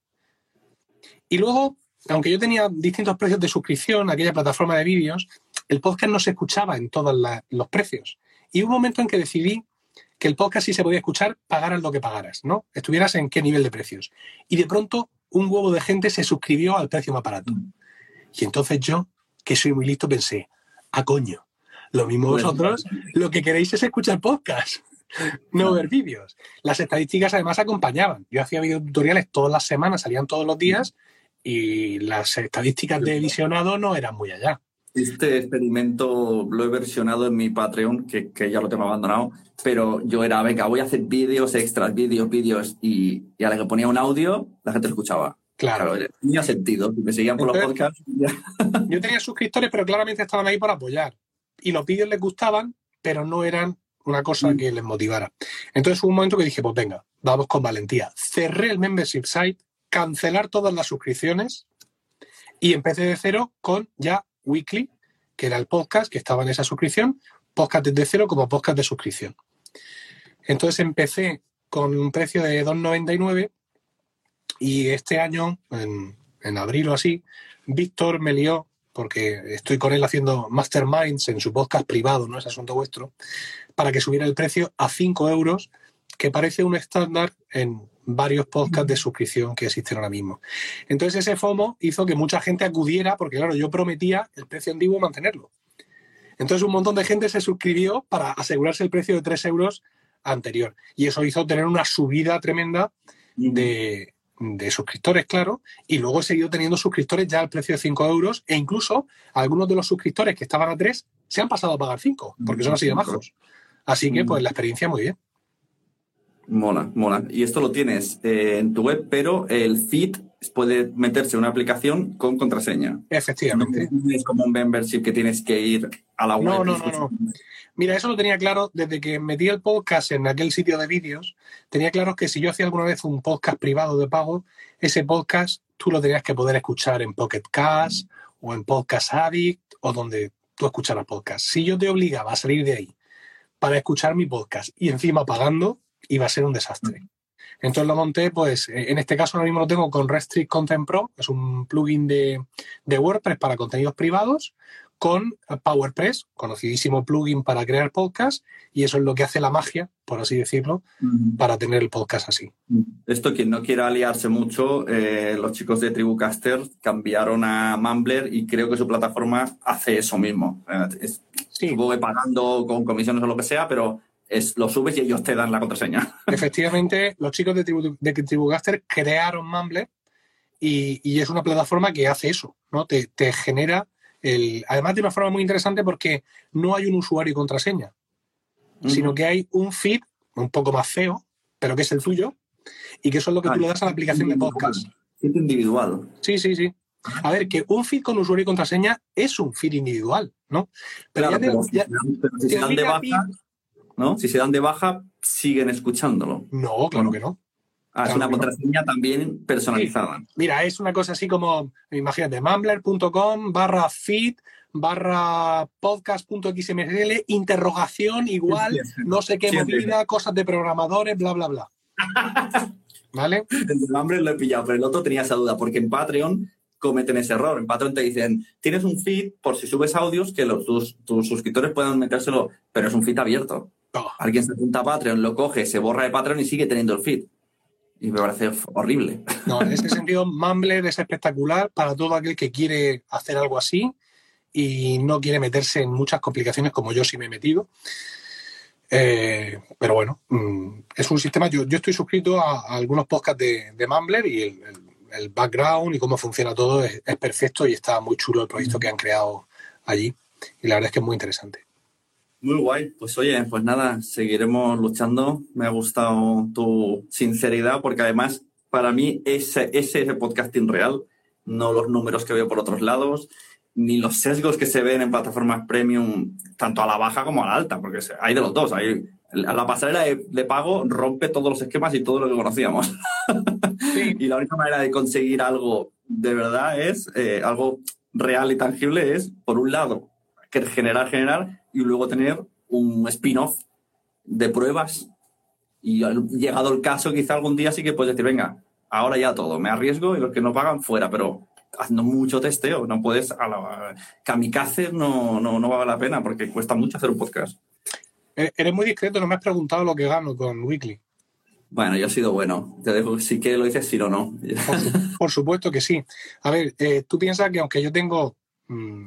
Y luego, aunque yo tenía distintos precios de suscripción a aquella plataforma de vídeos, el podcast no se escuchaba en todos los precios. Y hubo un momento en que decidí que el podcast sí se podía escuchar, pagaras lo que pagaras, ¿no? Estuvieras en qué nivel de precios. Y de pronto un huevo de gente se suscribió al precio más barato. Y entonces yo, que soy muy listo, pensé, a ah, coño, lo mismo vosotros, lo que queréis es escuchar podcast, no ver vídeos. Las estadísticas además acompañaban. Yo hacía videotutoriales todas las semanas, salían todos los días y las estadísticas de visionado no eran muy allá. Este experimento lo he versionado en mi Patreon, que, ya lo tengo abandonado, pero yo era, venga, voy a hacer vídeos extras, vídeos, vídeos, y, a la que ponía un audio, la gente lo escuchaba. Claro. tenía sentido, me seguían por los podcasts. yo tenía suscriptores, pero claramente estaban ahí por apoyar y los vídeos les gustaban, pero no eran una cosa mm. que les motivara. Entonces hubo un momento que dije, pues venga, vamos con valentía. Cerré el membership site, cancelar todas las suscripciones y empecé de cero con ya Weekly, que era el podcast que estaba en esa suscripción, podcast desde cero como podcast de suscripción. Entonces empecé con un precio de 2,99 y este año, en, en abril o así, Víctor me lió porque estoy con él haciendo masterminds en su podcast privado, no es asunto vuestro, para que subiera el precio a 5 euros, que parece un estándar en varios podcasts de suscripción que existen ahora mismo. Entonces ese FOMO hizo que mucha gente acudiera, porque claro, yo prometía el precio antiguo mantenerlo. Entonces un montón de gente se suscribió para asegurarse el precio de 3 euros anterior. Y eso hizo tener una subida tremenda de, de suscriptores, claro, y luego he seguido teniendo suscriptores ya al precio de 5 euros e incluso algunos de los suscriptores que estaban a 3 se han pasado a pagar 5, porque son así de majos. Así que, pues, la experiencia muy bien. Mola, mola. Y esto lo tienes eh, en tu web, pero el feed puede meterse en una aplicación con contraseña. Efectivamente. No es como un membership que tienes que ir a la web. No, no, no, no. Mira, eso lo tenía claro desde que metí el podcast en aquel sitio de vídeos. Tenía claro que si yo hacía alguna vez un podcast privado de pago, ese podcast tú lo tenías que poder escuchar en Pocket Cast o en Podcast Addict o donde tú escucharas podcast. Si yo te obligaba a salir de ahí para escuchar mi podcast y encima pagando, iba a ser un desastre. Entonces lo monté, pues en este caso ahora mismo lo tengo con Restrict Content Pro, es un plugin de, de WordPress para contenidos privados, con PowerPress, conocidísimo plugin para crear podcast, y eso es lo que hace la magia, por así decirlo, para tener el podcast así. Esto, quien no quiera aliarse mucho, eh, los chicos de Tribucaster cambiaron a Mumbler y creo que su plataforma hace eso mismo. Eh, es, Sí. Supongo que pagando con comisiones o lo que sea, pero es, lo subes y ellos te dan la contraseña. Efectivamente, los chicos de, Tribu, de Tribucaster crearon Mumbler y, y, es una plataforma que hace eso, ¿no? Te, te, genera el. Además, de una forma muy interesante porque no hay un usuario y contraseña, uh -huh. sino que hay un feed un poco más feo, pero que es el tuyo, y que eso es lo que ah, tú le das a la aplicación de podcast. Feed individual. Sí, sí, sí. A ver, que un feed con usuario y contraseña es un feed individual, ¿no? Pero, claro, ya, pero, ya, pero si dan de baja, ¿no? Si se dan de baja, siguen escuchándolo. No, claro que no. Ah, claro es una contraseña no. también personalizada. Sí. Mira, es una cosa así como, imagínate, mumbler.com barra feed barra podcast.xml, interrogación igual, no sé qué movida, cosas de programadores, bla, bla, bla. ¿Vale? El nombre lo he pillado, pero el otro tenía esa duda, porque en Patreon cometen ese error. En Patreon te dicen, tienes un feed por si subes audios que los, tus, tus, suscriptores puedan metérselo, pero es un feed abierto. Oh. Alguien se apunta a Patreon, lo coge, se borra de Patreon y sigue teniendo el feed. Y me parece horrible. No, en ese sentido, Mumbler es espectacular para todo aquel que quiere hacer algo así y no quiere meterse en muchas complicaciones como yo sí me he metido. Eh, pero bueno, mm, es un sistema. Yo, yo estoy suscrito a, a, algunos podcasts de, de Mumbler y el, el el background y cómo funciona todo es, es, perfecto y está muy chulo el proyecto que han creado allí. Y la verdad es que es muy interesante. Muy guay. Pues oye, pues nada, seguiremos luchando. Me ha gustado tu sinceridad porque además para mí ese, ese es el podcasting real, no los números que veo por otros lados, ni los sesgos que se ven en plataformas premium, tanto a la baja como a la alta, porque hay de los dos. Hay, la pasarela de, de pago rompe todos los esquemas y todo lo que conocíamos. Sí. y la única manera de conseguir algo de verdad es eh, algo real y tangible es, por un lado, que generar, generar y luego tener un spin-off de pruebas. Y llegado el caso, quizá algún día sí que puedes decir, venga, ahora ya todo, me arriesgo y los que no pagan fuera, pero haciendo mucho testeo, no puedes, a la kamikaze no, no, no vale la pena porque cuesta mucho hacer un podcast. Eres muy discreto, no me has preguntado lo que gano con Weekly. Bueno, yo he sido bueno. Te dejo si que lo dices sí o no. Por, por, supuesto que sí. A ver, eh, tú piensas que aunque yo tengo mmm,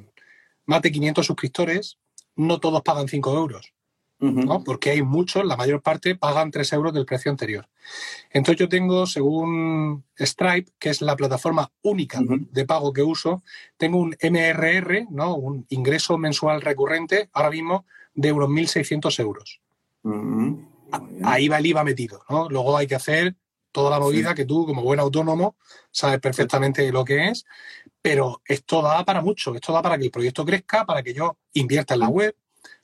más de 500 suscriptores, no todos pagan 5 euros. Uh -huh. ¿no? Porque hay muchos, la mayor parte pagan 3 euros del precio anterior. Entonces yo tengo, según Stripe, que es la plataforma única uh -huh. de pago que uso, tengo un MRR, ¿no? un ingreso mensual recurrente, ahora mismo de unos 1.600 euros. Uh -huh ahí va el IVA metido, ¿no? Luego hay que hacer toda la movida sí. que tú, como buen autónomo, sabes perfectamente lo que es, pero esto da para mucho, esto da para que el proyecto crezca, para que yo invierta en la web,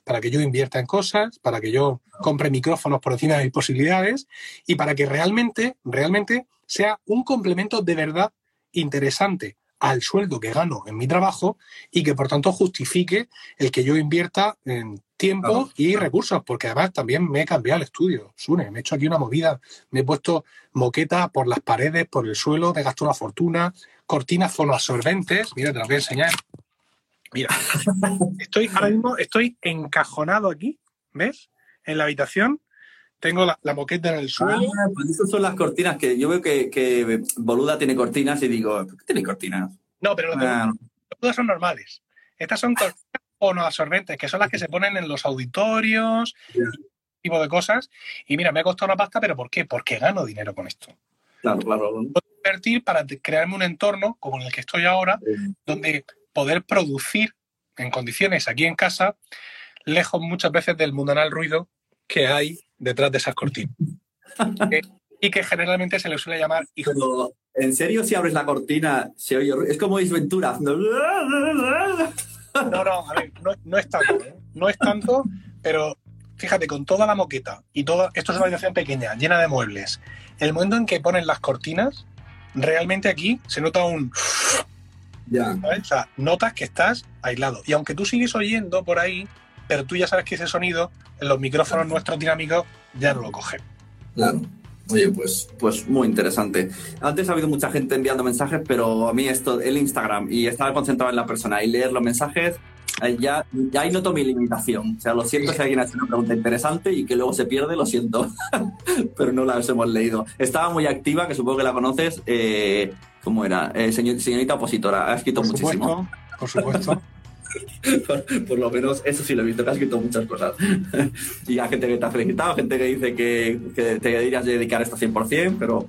para que yo invierta en cosas, para que yo compre micrófonos por encima de mis posibilidades y para que realmente, realmente sea un complemento de verdad interesante al sueldo que gano en mi trabajo y que por tanto justifique el que yo invierta en tiempo claro. y recursos, porque además también me he cambiado el estudio, Sune, me he hecho aquí una movida, me he puesto moqueta por las paredes, por el suelo, me gasto una fortuna, cortinas fonoabsorbentes, mira, te las voy a enseñar. Mira, estoy ahora mismo estoy encajonado aquí, ¿ves? En la habitación, tengo la, la moqueta en el suelo. Ah, pues esas son las cortinas que yo veo que, que Boluda tiene cortinas y digo, ¿por qué tiene cortinas? No, pero Ah. todas son normales. Estas son cortinas fonoabsorbentes, que son las que se ponen en los auditorios. Ya. tipo de cosas. Y mira, me ha costado una pasta, pero ¿por qué? Porque gano dinero con esto. Claro, claro. Puedo invertir para crearme un entorno como en el que estoy ahora, donde poder producir en condiciones aquí en casa, lejos muchas veces del mundanal ruido que hay detrás de esas cortinas. y que generalmente se le suele llamar hijo. Pero, ¿en serio si abres la cortina se oye? Es como Ace Ventura. No, no, a ver, no, no es tanto, ¿eh? no es tanto, pero fíjate, con toda la moqueta y todo, esto es una habitación pequeña, llena de muebles. El momento en que ponen las cortinas, realmente aquí se nota un. Ya. ¿sabes? O sea, notas que estás aislado. Y aunque tú sigues oyendo por ahí, pero tú ya sabes que ese sonido en los micrófonos nuestros dinámicos ya no lo cogen. Claro. Oye, pues, pues muy interesante. Antes ha habido mucha gente enviando mensajes, pero a mí esto, el Instagram y estar concentrado en la persona y leer los mensajes, eh, ya, ya ahí noto mi limitación. O sea, lo siento si alguien ha hecho una pregunta interesante y que luego se pierde, lo siento, pero no la hemos leído. Estaba muy activa, que supongo que la conoces. Eh, ¿Cómo era? Eh, señor- señorita opositora, ha escrito Por muchísimo. supuesto, por supuesto. por, por lo menos eso sí lo he visto, que has escrito muchas cosas. y hay gente que te ha felicitado, gente que dice que, que te deberías dedicar esto 100%, pero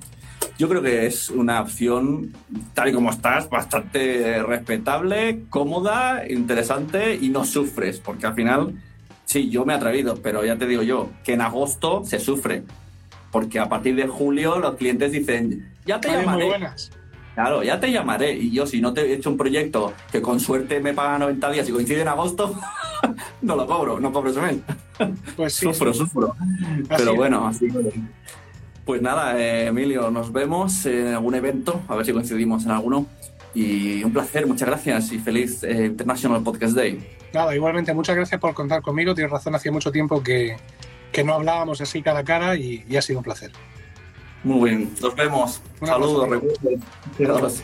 yo creo que es una opción, tal y como estás, bastante respetable, cómoda, interesante y no sufres, porque al final, sí, yo me he atrevido, pero ya te digo yo, que en agosto se sufre. Porque a partir de julio los clientes dicen, ya te muy llamaré. buenas. Claro, ya te llamaré. Y yo, si no te he hecho un proyecto que con suerte me paga 90 días y coincide en agosto, no lo cobro, no cobro ese mes. Pues sí, sufro, sí. sufro. Así Pero bueno, así que- Pues nada, eh, Emilio, nos vemos en algún evento, a ver si coincidimos en alguno. Y un placer, muchas gracias y feliz eh, International Podcast Day. Nada, igualmente, muchas gracias por contar conmigo. Tienes razón, hacía mucho tiempo que, que no hablábamos así cara a cara y, y ha sido un placer. Muy bien, nos vemos. Saludos, abrazo.